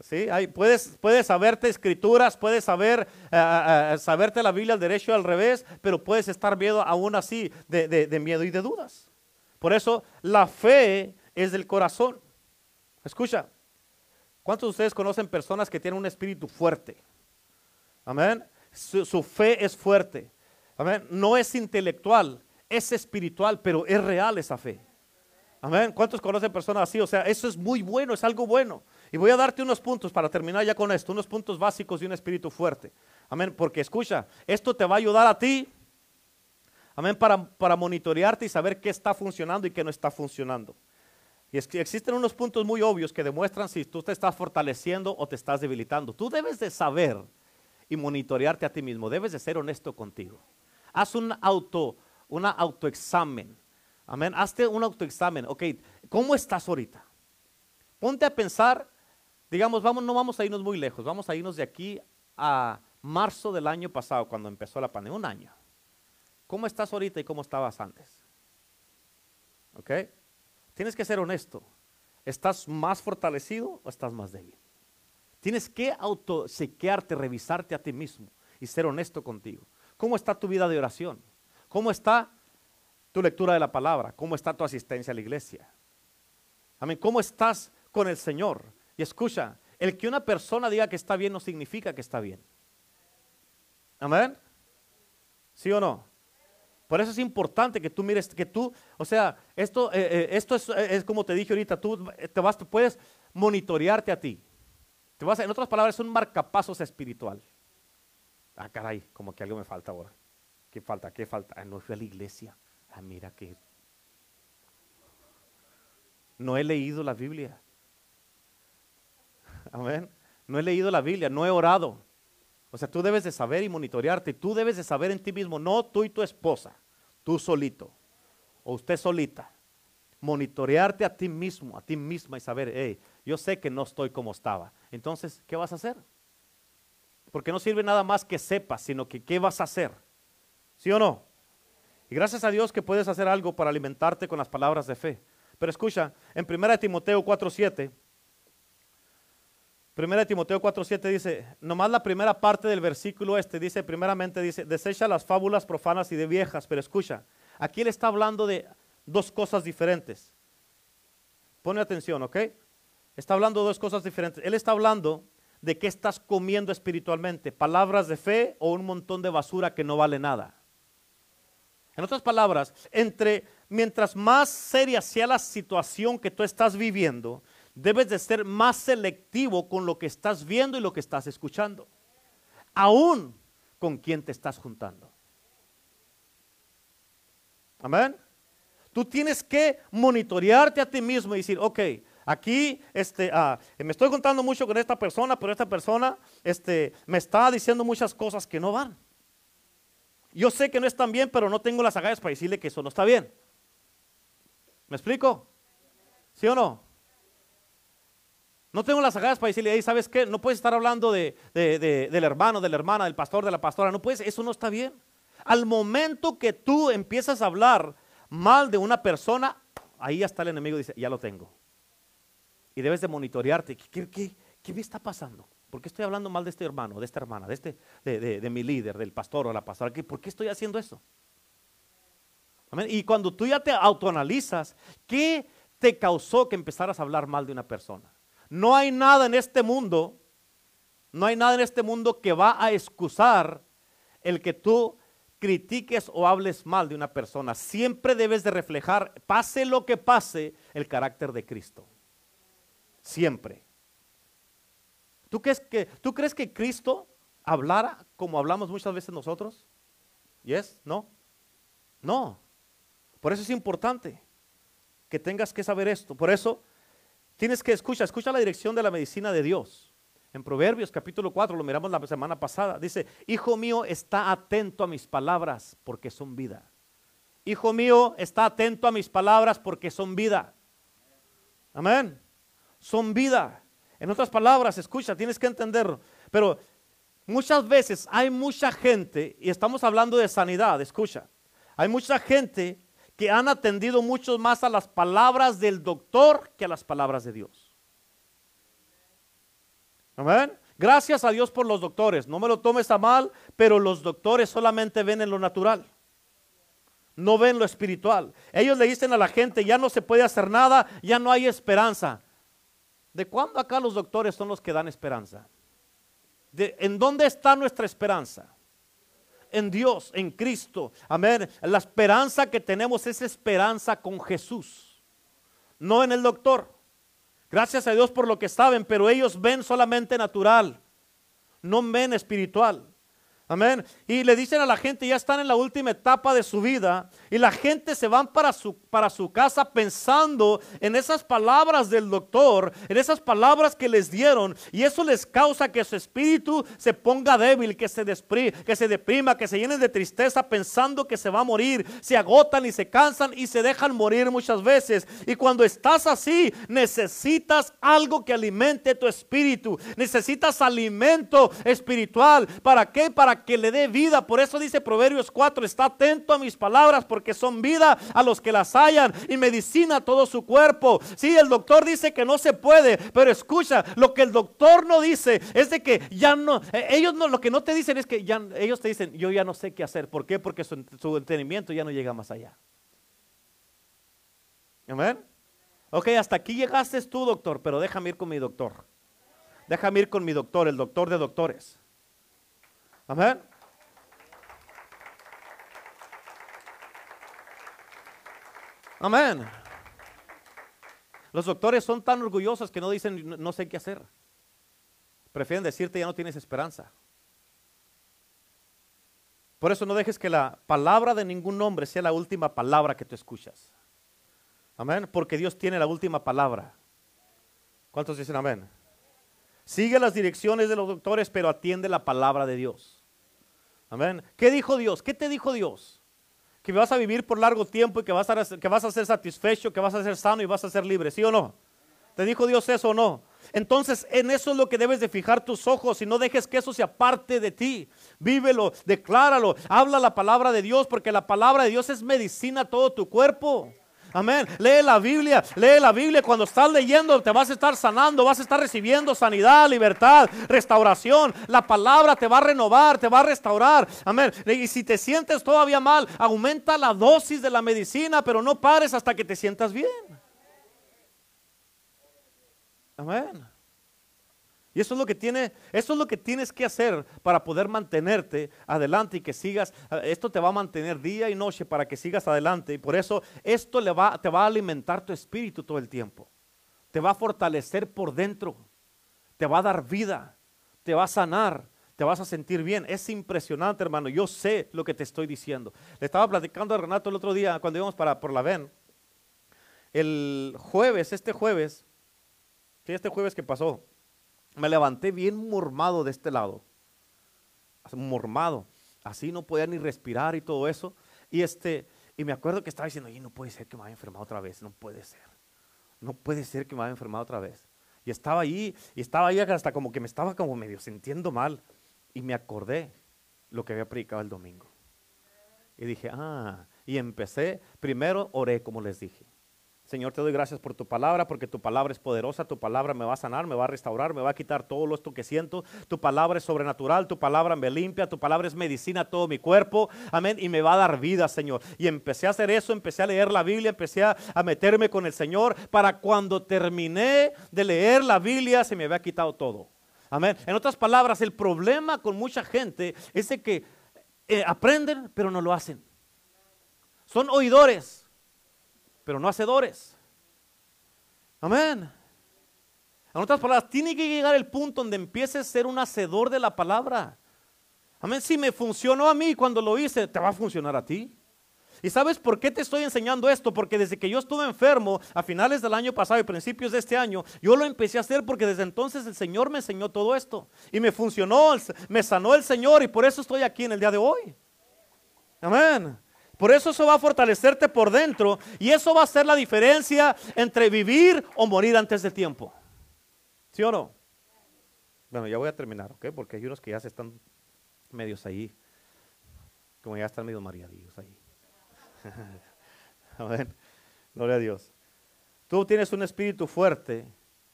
Sí, puedes, puedes saberte escrituras, puedes saber, eh, eh, saberte la Biblia al derecho y al revés, pero puedes estar miedo aún así de, de miedo y de dudas. Por eso la fe es del corazón. Escucha, ¿cuántos de ustedes conocen personas que tienen un espíritu fuerte? Amén. Su, su, fe es fuerte. Amén. No es intelectual, es espiritual, pero es real esa fe. Amén. ¿Cuántos conocen personas así? O sea, eso es muy bueno, es algo bueno. Y voy a darte unos puntos para terminar ya con esto, unos puntos básicos de un espíritu fuerte. Amén. Porque escucha, esto te va a ayudar a ti. Amén. Para, para monitorearte y saber qué está funcionando y qué no está funcionando. Y existen unos puntos muy obvios que demuestran si tú te estás fortaleciendo o te estás debilitando. Tú debes de saber y monitorearte a ti mismo. Debes de ser honesto contigo. Haz un auto, una autoexamen Amén. Hazte un autoexamen. Ok, ¿cómo estás ahorita? Ponte a pensar, digamos, vamos, no vamos a irnos muy lejos, vamos a irnos de aquí a marzo del año pasado, cuando empezó la pandemia, un año. ¿Cómo estás ahorita y cómo estabas antes? ¿Ok? Tienes que ser honesto. ¿Estás más fortalecido o estás más débil? Tienes que autosequearte, revisarte a ti mismo y ser honesto contigo. ¿Cómo está tu vida de oración? ¿Cómo está tu lectura de la palabra? ¿Cómo está tu asistencia a la iglesia? Amén. ¿Cómo estás con el Señor? Y escucha, el que una persona diga que está bien no significa que está bien. Amén. ¿Sí o no? Por eso es importante que tú mires, que tú, o sea, esto, eh, eh, esto es, como te dije ahorita, tú te vas, tú puedes monitorearte a ti. Te vas, en otras palabras, es un marcapasos espiritual. Ah, caray, como que algo me falta ahora. ¿Qué falta? ¿Qué falta? Ah, no fui a la iglesia. Ah, mira que no he leído la Biblia. Amén. No he leído la Biblia, no he orado. O sea, tú debes de saber y monitorearte. Tú debes de saber en ti mismo, no tú y tu esposa, tú solito o usted solita. Monitorearte a ti mismo, a ti misma y saber, hey, yo sé que no estoy como estaba. Entonces, ¿qué vas a hacer? Porque no sirve nada más que sepas, sino que ¿qué vas a hacer? ¿Sí o no? Y gracias a Dios que puedes hacer algo para alimentarte con las palabras de fe. Pero escucha, en 1 Timoteo 4.7, 1 Timoteo 4.7 dice, nomás la primera parte del versículo este dice, primeramente dice, desecha las fábulas profanas y de viejas, pero escucha, aquí él está hablando de dos cosas diferentes. Pone atención, ¿ok? Está hablando de dos cosas diferentes. Él está hablando de qué estás comiendo espiritualmente, palabras de fe o un montón de basura que no vale nada. En otras palabras, entre mientras más seria sea la situación que tú estás viviendo, debes de ser más selectivo con lo que estás viendo y lo que estás escuchando. Aún con quien te estás juntando. Amén. Tú tienes que monitorearte a ti mismo y decir, ok, aquí este, ah, me estoy contando mucho con esta persona, pero esta persona este, me está diciendo muchas cosas que no van. Yo sé que no están bien, pero no tengo las agallas para decirle que eso no está bien. ¿Me explico? ¿Sí o no? No tengo las agallas para decirle, ¿sabes qué? No puedes estar hablando de, del hermano, de la hermana, del pastor, de la pastora. No puedes, eso no está bien. Al momento que tú empiezas a hablar mal de una persona, ahí está el enemigo dice, ya lo tengo. Y debes de monitorearte. ¿Qué, qué, me está pasando? ¿Por qué estoy hablando mal de este hermano, de esta hermana, de, este, de, mi líder, del pastor o la pastora? ¿Por qué estoy haciendo eso? Y cuando tú ya te autoanalizas, ¿qué te causó que empezaras a hablar mal de una persona? No hay nada en este mundo, no hay nada en este mundo que va a excusar el que tú critiques o hables mal de una persona. Siempre debes de reflejar, pase lo que pase, el carácter de Cristo. Siempre. ¿Tú crees que, ¿tú crees que Cristo hablara como hablamos muchas veces nosotros? ¿Yes? ¿No? No. Por eso es importante que tengas que saber esto. Por eso tienes que escuchar, escucha la dirección de la medicina de Dios. En Proverbios capítulo 4, lo miramos la semana pasada, dice, Hijo mío, está atento a mis palabras porque son vida. Hijo mío, está atento a mis palabras porque son vida. Amén. Son vida. En otras palabras, escucha, tienes que entenderlo. Pero muchas veces hay mucha gente, y estamos hablando de sanidad, escucha, hay mucha gente que han atendido mucho más a las palabras del doctor que a las palabras de Dios. Amén. Gracias a Dios por los doctores. No me lo tomes a mal, pero los doctores solamente ven en lo natural. No ven lo espiritual. Ellos le dicen a la gente, ya no se puede hacer nada, ya no hay esperanza. ¿De cuándo acá los doctores son los que dan esperanza? ¿En dónde está nuestra esperanza? En Dios, en Cristo. Amén. La esperanza que tenemos es esperanza con Jesús, no en el doctor. Gracias a Dios por lo que saben, pero ellos ven solamente natural, no ven espiritual. Amén. Y le dicen a la gente, ya están en la última etapa de su vida. Y la gente se van para su, para su casa pensando en esas palabras del doctor, en esas palabras que les dieron. Y eso les causa que su espíritu se ponga débil, que se, que se deprima, que se llenen de tristeza pensando que se va a morir. Se agotan y se cansan y se dejan morir muchas veces. Y cuando estás así, necesitas algo que alimente tu espíritu. Necesitas alimento espiritual. ¿Para qué? Para que le dé vida. Por eso dice Proverbios 4, está atento a mis palabras porque son vida a los que las hallan y medicina todo su cuerpo. Sí, el doctor dice que no se puede, pero escucha, lo que el doctor no dice es de que ya no, eh, ellos no, lo que no te dicen es que ya, ellos te dicen, yo ya no sé qué hacer. ¿Por qué? Porque su, su entendimiento ya no llega más allá. Amén. Ok, hasta aquí llegaste tú, doctor, pero déjame ir con mi doctor. Déjame ir con mi doctor, el doctor de doctores. Amén. Amén. Los doctores son tan orgullosos que no dicen no sé qué hacer. Prefieren decirte ya no tienes esperanza. Por eso no dejes que la palabra de ningún hombre sea la última palabra que tú escuchas. Amén. Porque Dios tiene la última palabra. ¿Cuántos dicen amén? Sigue las direcciones de los doctores, pero atiende la palabra de Dios. Amén. ¿Qué dijo Dios? ¿Qué te dijo Dios? Que vas a vivir por largo tiempo y que vas a, que vas a ser satisfecho, que vas a ser sano y vas a ser libre, ¿sí o no? ¿Te dijo Dios eso o no? Entonces en eso es lo que debes de fijar tus ojos y no dejes que eso sea parte de ti. Vívelo, decláralo, habla la palabra de Dios porque la palabra de Dios es medicina a todo tu cuerpo. Amén. Lee la Biblia, lee la Biblia. Cuando estás leyendo te vas a estar sanando, vas a estar recibiendo sanidad, libertad, restauración. La palabra te va a renovar, te va a restaurar. Amén. Y si te sientes todavía mal, aumenta la dosis de la medicina, pero no pares hasta que te sientas bien. Amén. Y eso es lo que tiene, eso es lo que tienes que hacer para poder mantenerte adelante y que sigas. Esto te va a mantener día y noche para que sigas adelante. Y por eso esto te va a alimentar tu espíritu todo el tiempo. Te va a fortalecer por dentro. Te va a dar vida. Te va a sanar. Te vas a sentir bien. Es impresionante, hermano. Yo sé lo que te estoy diciendo. Le estaba platicando a Renato el otro día cuando íbamos para por la VEN. El jueves, este jueves, este jueves que pasó, me levanté bien mormado de este lado. Mormado. Así no podía ni respirar y todo eso. Y este, y me acuerdo que estaba diciendo, y no puede ser que me haya enfermado otra vez, no puede ser. No puede ser que me haya enfermado otra vez. Y estaba ahí, y estaba ahí hasta como que me estaba como medio sintiendo mal. Y me acordé lo que había predicado el domingo. Y dije, ah, y empecé, primero oré como les dije. Señor, te doy gracias por tu palabra, porque tu palabra es poderosa, tu palabra me va a sanar, me va a restaurar, me va a quitar todo esto que siento. Tu palabra es sobrenatural, tu palabra me limpia, tu palabra es medicina a todo mi cuerpo. Amén. Y me va a dar vida, Señor. Y empecé a hacer eso, empecé a leer la Biblia, empecé a, meterme con el Señor para cuando terminé de leer la Biblia se me había quitado todo. Amén. En otras palabras, el problema con mucha gente es que eh, aprenden, pero no lo hacen. Son oidores pero no hacedores. Amén. En otras palabras, tiene que llegar el punto donde empieces a ser un hacedor de la palabra. Amén. Si me funcionó a mí cuando lo hice, te va a funcionar a ti. ¿Y sabes por qué te estoy enseñando esto? Porque desde que yo estuve enfermo a finales del año pasado y principios de este año, yo lo empecé a hacer porque desde entonces el Señor me enseñó todo esto. Y me funcionó, me sanó el Señor y por eso estoy aquí en el día de hoy. Amén. Por eso eso va a fortalecerte por dentro y eso va a ser la diferencia entre vivir o morir antes del tiempo. ¿Sí o no? Bueno, ya voy a terminar, ¿ok? Porque hay unos que ya se están medios ahí, como ya están medio mareadillos ahí. Amén. Gloria a Dios. Tú obtienes un espíritu fuerte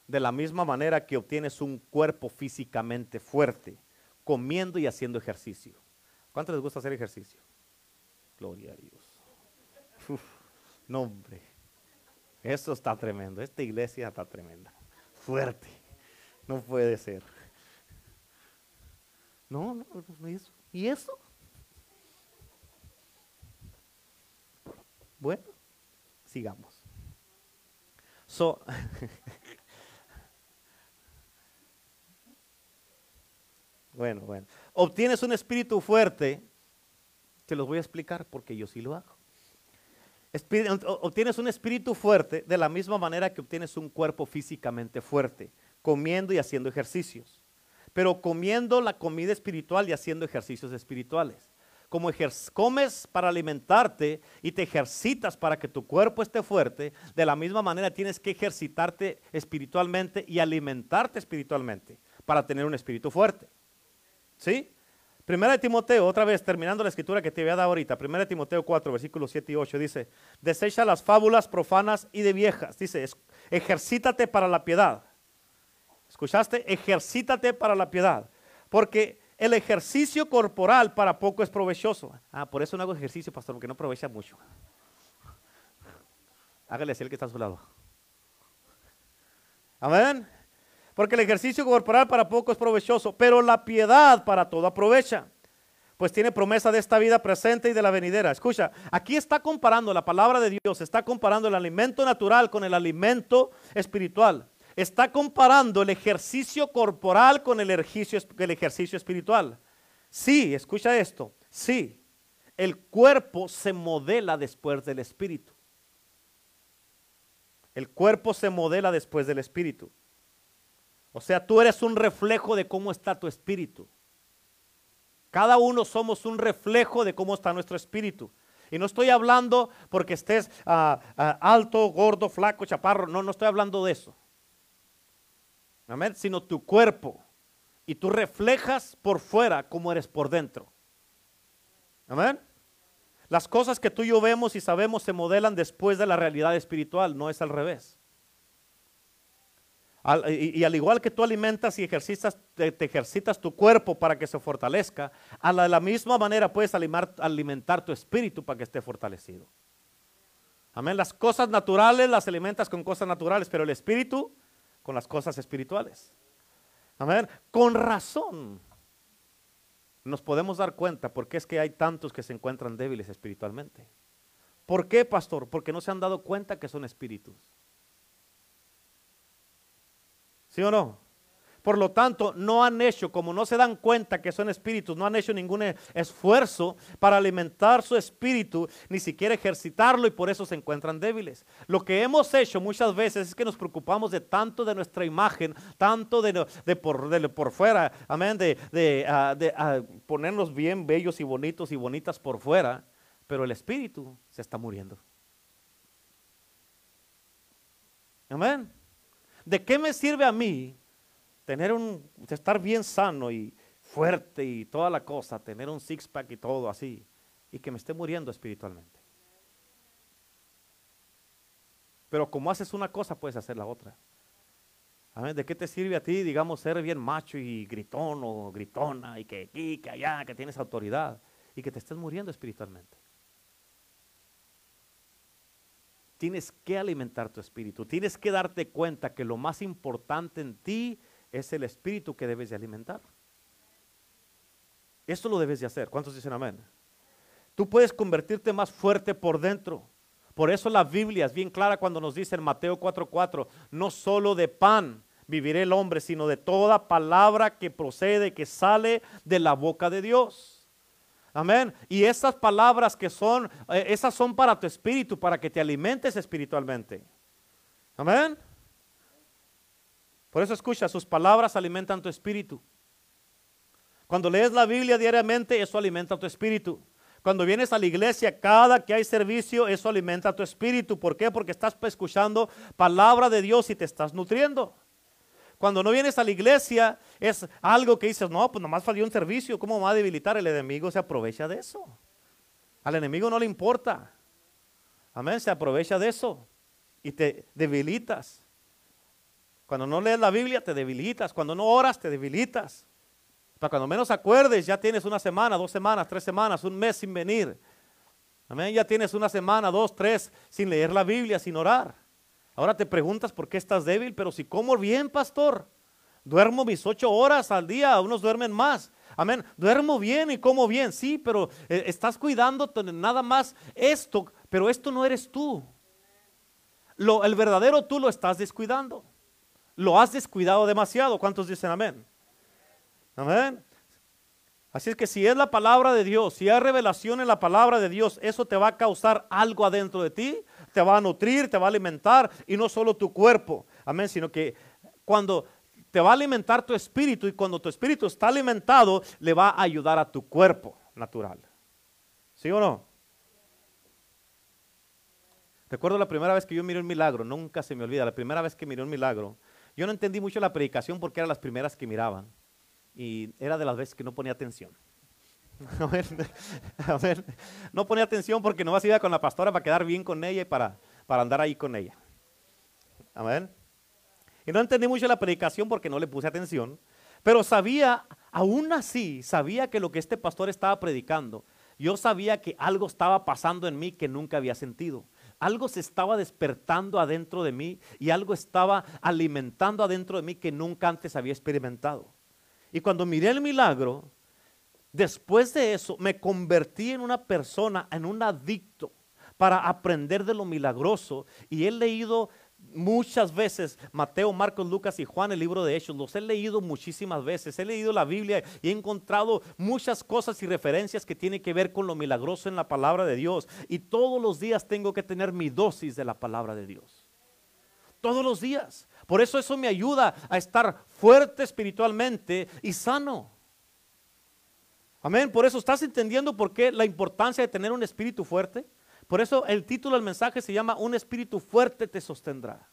de la misma manera que obtienes un cuerpo físicamente fuerte, comiendo y haciendo ejercicio. ¿Cuánto les gusta hacer ejercicio? Gloria a Dios. no, hombre. Eso está tremendo. Esta iglesia está tremenda. Fuerte. No puede ser. No, no, no, eso. ¿Y eso? Bueno, sigamos. So, bueno, bueno. Obtienes un espíritu fuerte te los voy a explicar porque yo sí lo hago. obtienes un espíritu fuerte de la misma manera que obtienes un cuerpo físicamente fuerte, comiendo y haciendo ejercicios. Pero comiendo la comida espiritual y haciendo ejercicios espirituales. Como comes para alimentarte y te ejercitas para que tu cuerpo esté fuerte, de la misma manera tienes que ejercitarte espiritualmente y alimentarte espiritualmente para tener un espíritu fuerte. ¿Sí? Primera de Timoteo, otra vez terminando la escritura que te voy a dar ahorita. Primera de Timoteo 4, versículos 7 y 8 dice, desecha las fábulas profanas y de viejas. Dice, ejercítate para la piedad. ¿Escuchaste? Ejercítate para la piedad. Porque el ejercicio corporal para poco es provechoso. Ah, por eso no hago ejercicio, pastor, porque no aprovecha mucho. Hágale así el que está a su lado. Amén. Porque el ejercicio corporal para poco es provechoso, pero la piedad para todo aprovecha. Pues tiene promesa de esta vida presente y de la venidera. Escucha, aquí está comparando la palabra de Dios, está comparando el alimento natural con el alimento espiritual. Está comparando el ejercicio corporal con el ejercicio, el ejercicio espiritual. Sí, escucha esto. Sí, el cuerpo se modela después del espíritu. El cuerpo se modela después del espíritu. O sea, tú eres un reflejo de cómo está tu espíritu. Cada uno somos un reflejo de cómo está nuestro espíritu. Y no estoy hablando porque estés ah, ah, alto, gordo, flaco, chaparro. No, no estoy hablando de eso. Amén. Sino tu cuerpo. Y tú reflejas por fuera como eres por dentro. Amén. Las cosas que tú y yo vemos y sabemos se modelan después de la realidad espiritual, no es al revés y, al igual que tú alimentas y ejercitas, te, ejercitas tu cuerpo para que se fortalezca, a la, de la misma manera puedes alimentar tu espíritu para que esté fortalecido. Amén. Las cosas naturales las alimentas con cosas naturales, pero el espíritu con las cosas espirituales. Amén. Con razón nos podemos dar cuenta porque es que hay tantos que se encuentran débiles espiritualmente. ¿Por qué, pastor? Porque no se han dado cuenta que son espíritus. ¿Sí o no? Por lo tanto, no han hecho, como no se dan cuenta que son espíritus, no han hecho ningún e- esfuerzo para alimentar su espíritu, ni siquiera ejercitarlo y por eso se encuentran débiles. Lo que hemos hecho muchas veces es que nos preocupamos de tanto de nuestra imagen, tanto de, de por, de por fuera, amén, de, de, ah, de, ah, ponernos bien bellos y bonitos y bonitas por fuera, pero el espíritu se está muriendo. Amén. ¿De qué me sirve a mí tener un, estar bien sano y fuerte y toda la cosa, tener un six pack y todo así, y que me esté muriendo espiritualmente? Pero como haces una cosa, puedes hacer la otra. ¿De qué te sirve a ti, digamos, ser bien macho y gritón o gritona y que aquí, que allá, que tienes autoridad y que te estés muriendo espiritualmente? Tienes que alimentar tu espíritu. Tienes que darte cuenta que lo más importante en ti es el espíritu que debes de alimentar. Esto lo debes de hacer. ¿Cuántos dicen amén? Tú puedes convertirte más fuerte por dentro. Por eso la Biblia es bien clara cuando nos dice en Mateo 4:4, no solo de pan vivirá el hombre, sino de toda palabra que procede, que sale de la boca de Dios. Amén. Y esas palabras que son, eh, esas son para tu espíritu, para que te alimentes espiritualmente. Amén. Por eso escucha, sus palabras alimentan tu espíritu. Cuando lees la Biblia diariamente, eso alimenta tu espíritu. Cuando vienes a la iglesia, cada que hay servicio, eso alimenta tu espíritu. ¿Por qué? Porque estás escuchando palabra de Dios y te estás nutriendo. Cuando no vienes a la iglesia es algo que dices, no, pues nomás falló un servicio, ¿cómo va a debilitar? El enemigo se aprovecha de eso. Al enemigo no le importa. Amén, se aprovecha de eso y te debilitas. Cuando no lees la Biblia te debilitas, cuando no oras te debilitas. Para cuando menos acuerdes ya tienes una semana, dos semanas, tres semanas, un mes sin venir. Amén, ya tienes una semana, dos, tres sin leer la Biblia, sin orar. Ahora te preguntas por qué estás débil, pero si como bien, pastor, duermo mis ocho horas al día, unos duermen más. Amén. Duermo bien y como bien, sí, pero eh, estás cuidando nada más esto, pero esto no eres tú. Lo, el verdadero tú lo estás descuidando. Lo has descuidado demasiado. ¿Cuántos dicen amén? Amén. Así es que si es la palabra de Dios, si hay revelación en la palabra de Dios, eso te va a causar algo adentro de ti te va a nutrir, te va a alimentar y no solo tu cuerpo, amén, sino que cuando te va a alimentar tu espíritu y cuando tu espíritu está alimentado, le va a ayudar a tu cuerpo natural. ¿Sí o no? Recuerdo la primera vez que yo miré un milagro, nunca se me olvida, la primera vez que miré un milagro. Yo no entendí mucho la predicación porque eran las primeras que miraban y era de las veces que no ponía atención. A ver, No ponía atención porque no nomás iba con la pastora para quedar bien con ella y para, para andar ahí con ella. Amén. Y no entendí mucho la predicación porque no le puse atención. Pero sabía, aún así, sabía que lo que este pastor estaba predicando, yo sabía que algo estaba pasando en mí que nunca había sentido. Algo se estaba despertando adentro de mí y algo estaba alimentando adentro de mí que nunca antes había experimentado. Y cuando miré el milagro, Después de eso me convertí en una persona, en un adicto para aprender de lo milagroso y he leído muchas veces Mateo, Marcos, Lucas y Juan, el libro de Hechos, los he leído muchísimas veces, he leído la Biblia y he encontrado muchas cosas y referencias que tienen que ver con lo milagroso en la palabra de Dios y todos los días tengo que tener mi dosis de la palabra de Dios. Todos los días. Por eso eso me ayuda a estar fuerte espiritualmente y sano. Amén. Por eso estás entendiendo por qué la importancia de tener un espíritu fuerte. Por eso el título del mensaje se llama Un espíritu fuerte te sostendrá.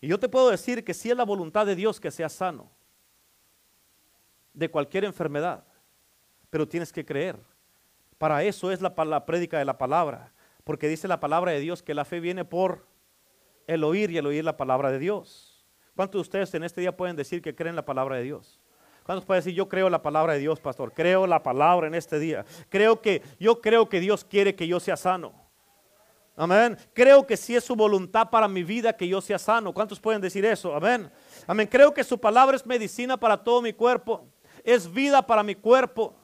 Y yo te puedo decir que si es la voluntad de Dios que seas sano de cualquier enfermedad, pero tienes que creer. Para eso es la, la prédica de la palabra, porque dice la palabra de Dios que la fe viene por el oír y el oír la palabra de Dios. ¿Cuántos de ustedes en este día pueden decir que creen la palabra de Dios? ¿Cuántos pueden decir, yo creo la palabra de Dios, pastor? Creo la palabra en este día. Creo que, yo creo que Dios quiere que yo sea sano. Amén. Creo que si es su voluntad para mi vida que yo sea sano. ¿Cuántos pueden decir eso? Amén. Amén. Creo que su palabra es medicina para todo mi cuerpo. Es vida para mi cuerpo.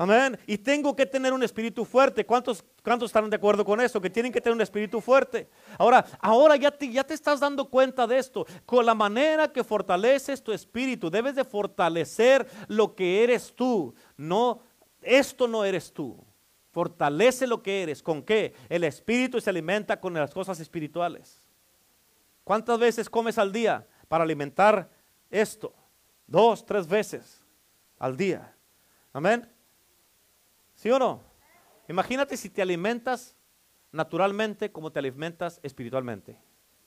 Amén. Y tengo que tener un espíritu fuerte. ¿Cuántos, ¿Cuántos están de acuerdo con eso? Que tienen que tener un espíritu fuerte. Ahora, ahora ya te, ya te estás dando cuenta de esto. Con la manera que fortaleces tu espíritu, debes de fortalecer lo que eres tú. No, esto no eres tú. Fortalece lo que eres. ¿Con qué? El espíritu se alimenta con las cosas espirituales. ¿Cuántas veces comes al día para alimentar esto? Dos, tres veces al día. Amén. ¿Sí o no? Imagínate si te alimentas naturalmente como te alimentas espiritualmente.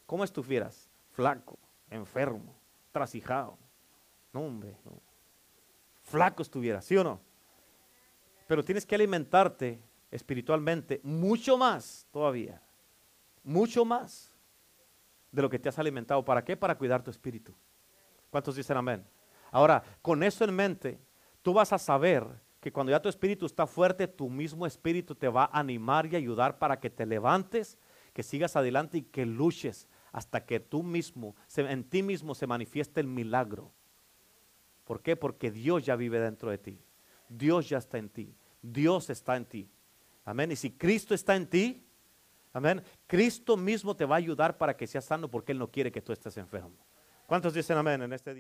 ¿Cómo estuvieras? Flaco, enfermo, trasijado. No, hombre. Flaco estuvieras, ¿sí o no? Pero tienes que alimentarte espiritualmente mucho más todavía. Mucho más de lo que te has alimentado. ¿Para qué? Para cuidar tu espíritu. ¿Cuántos dicen amén? Ahora, con eso en mente, tú vas a saber que cuando ya tu espíritu está fuerte, tu mismo espíritu te va a animar y ayudar para que te levantes, que sigas adelante y que luches hasta que tú mismo, en ti mismo se manifieste el milagro. ¿Por qué? Porque Dios ya vive dentro de ti. Dios ya está en ti. Dios está en ti. Amén. Y si Cristo está en ti, amén, Cristo mismo te va a ayudar para que seas sano porque Él no quiere que tú estés enfermo. ¿Cuántos dicen amén en este día?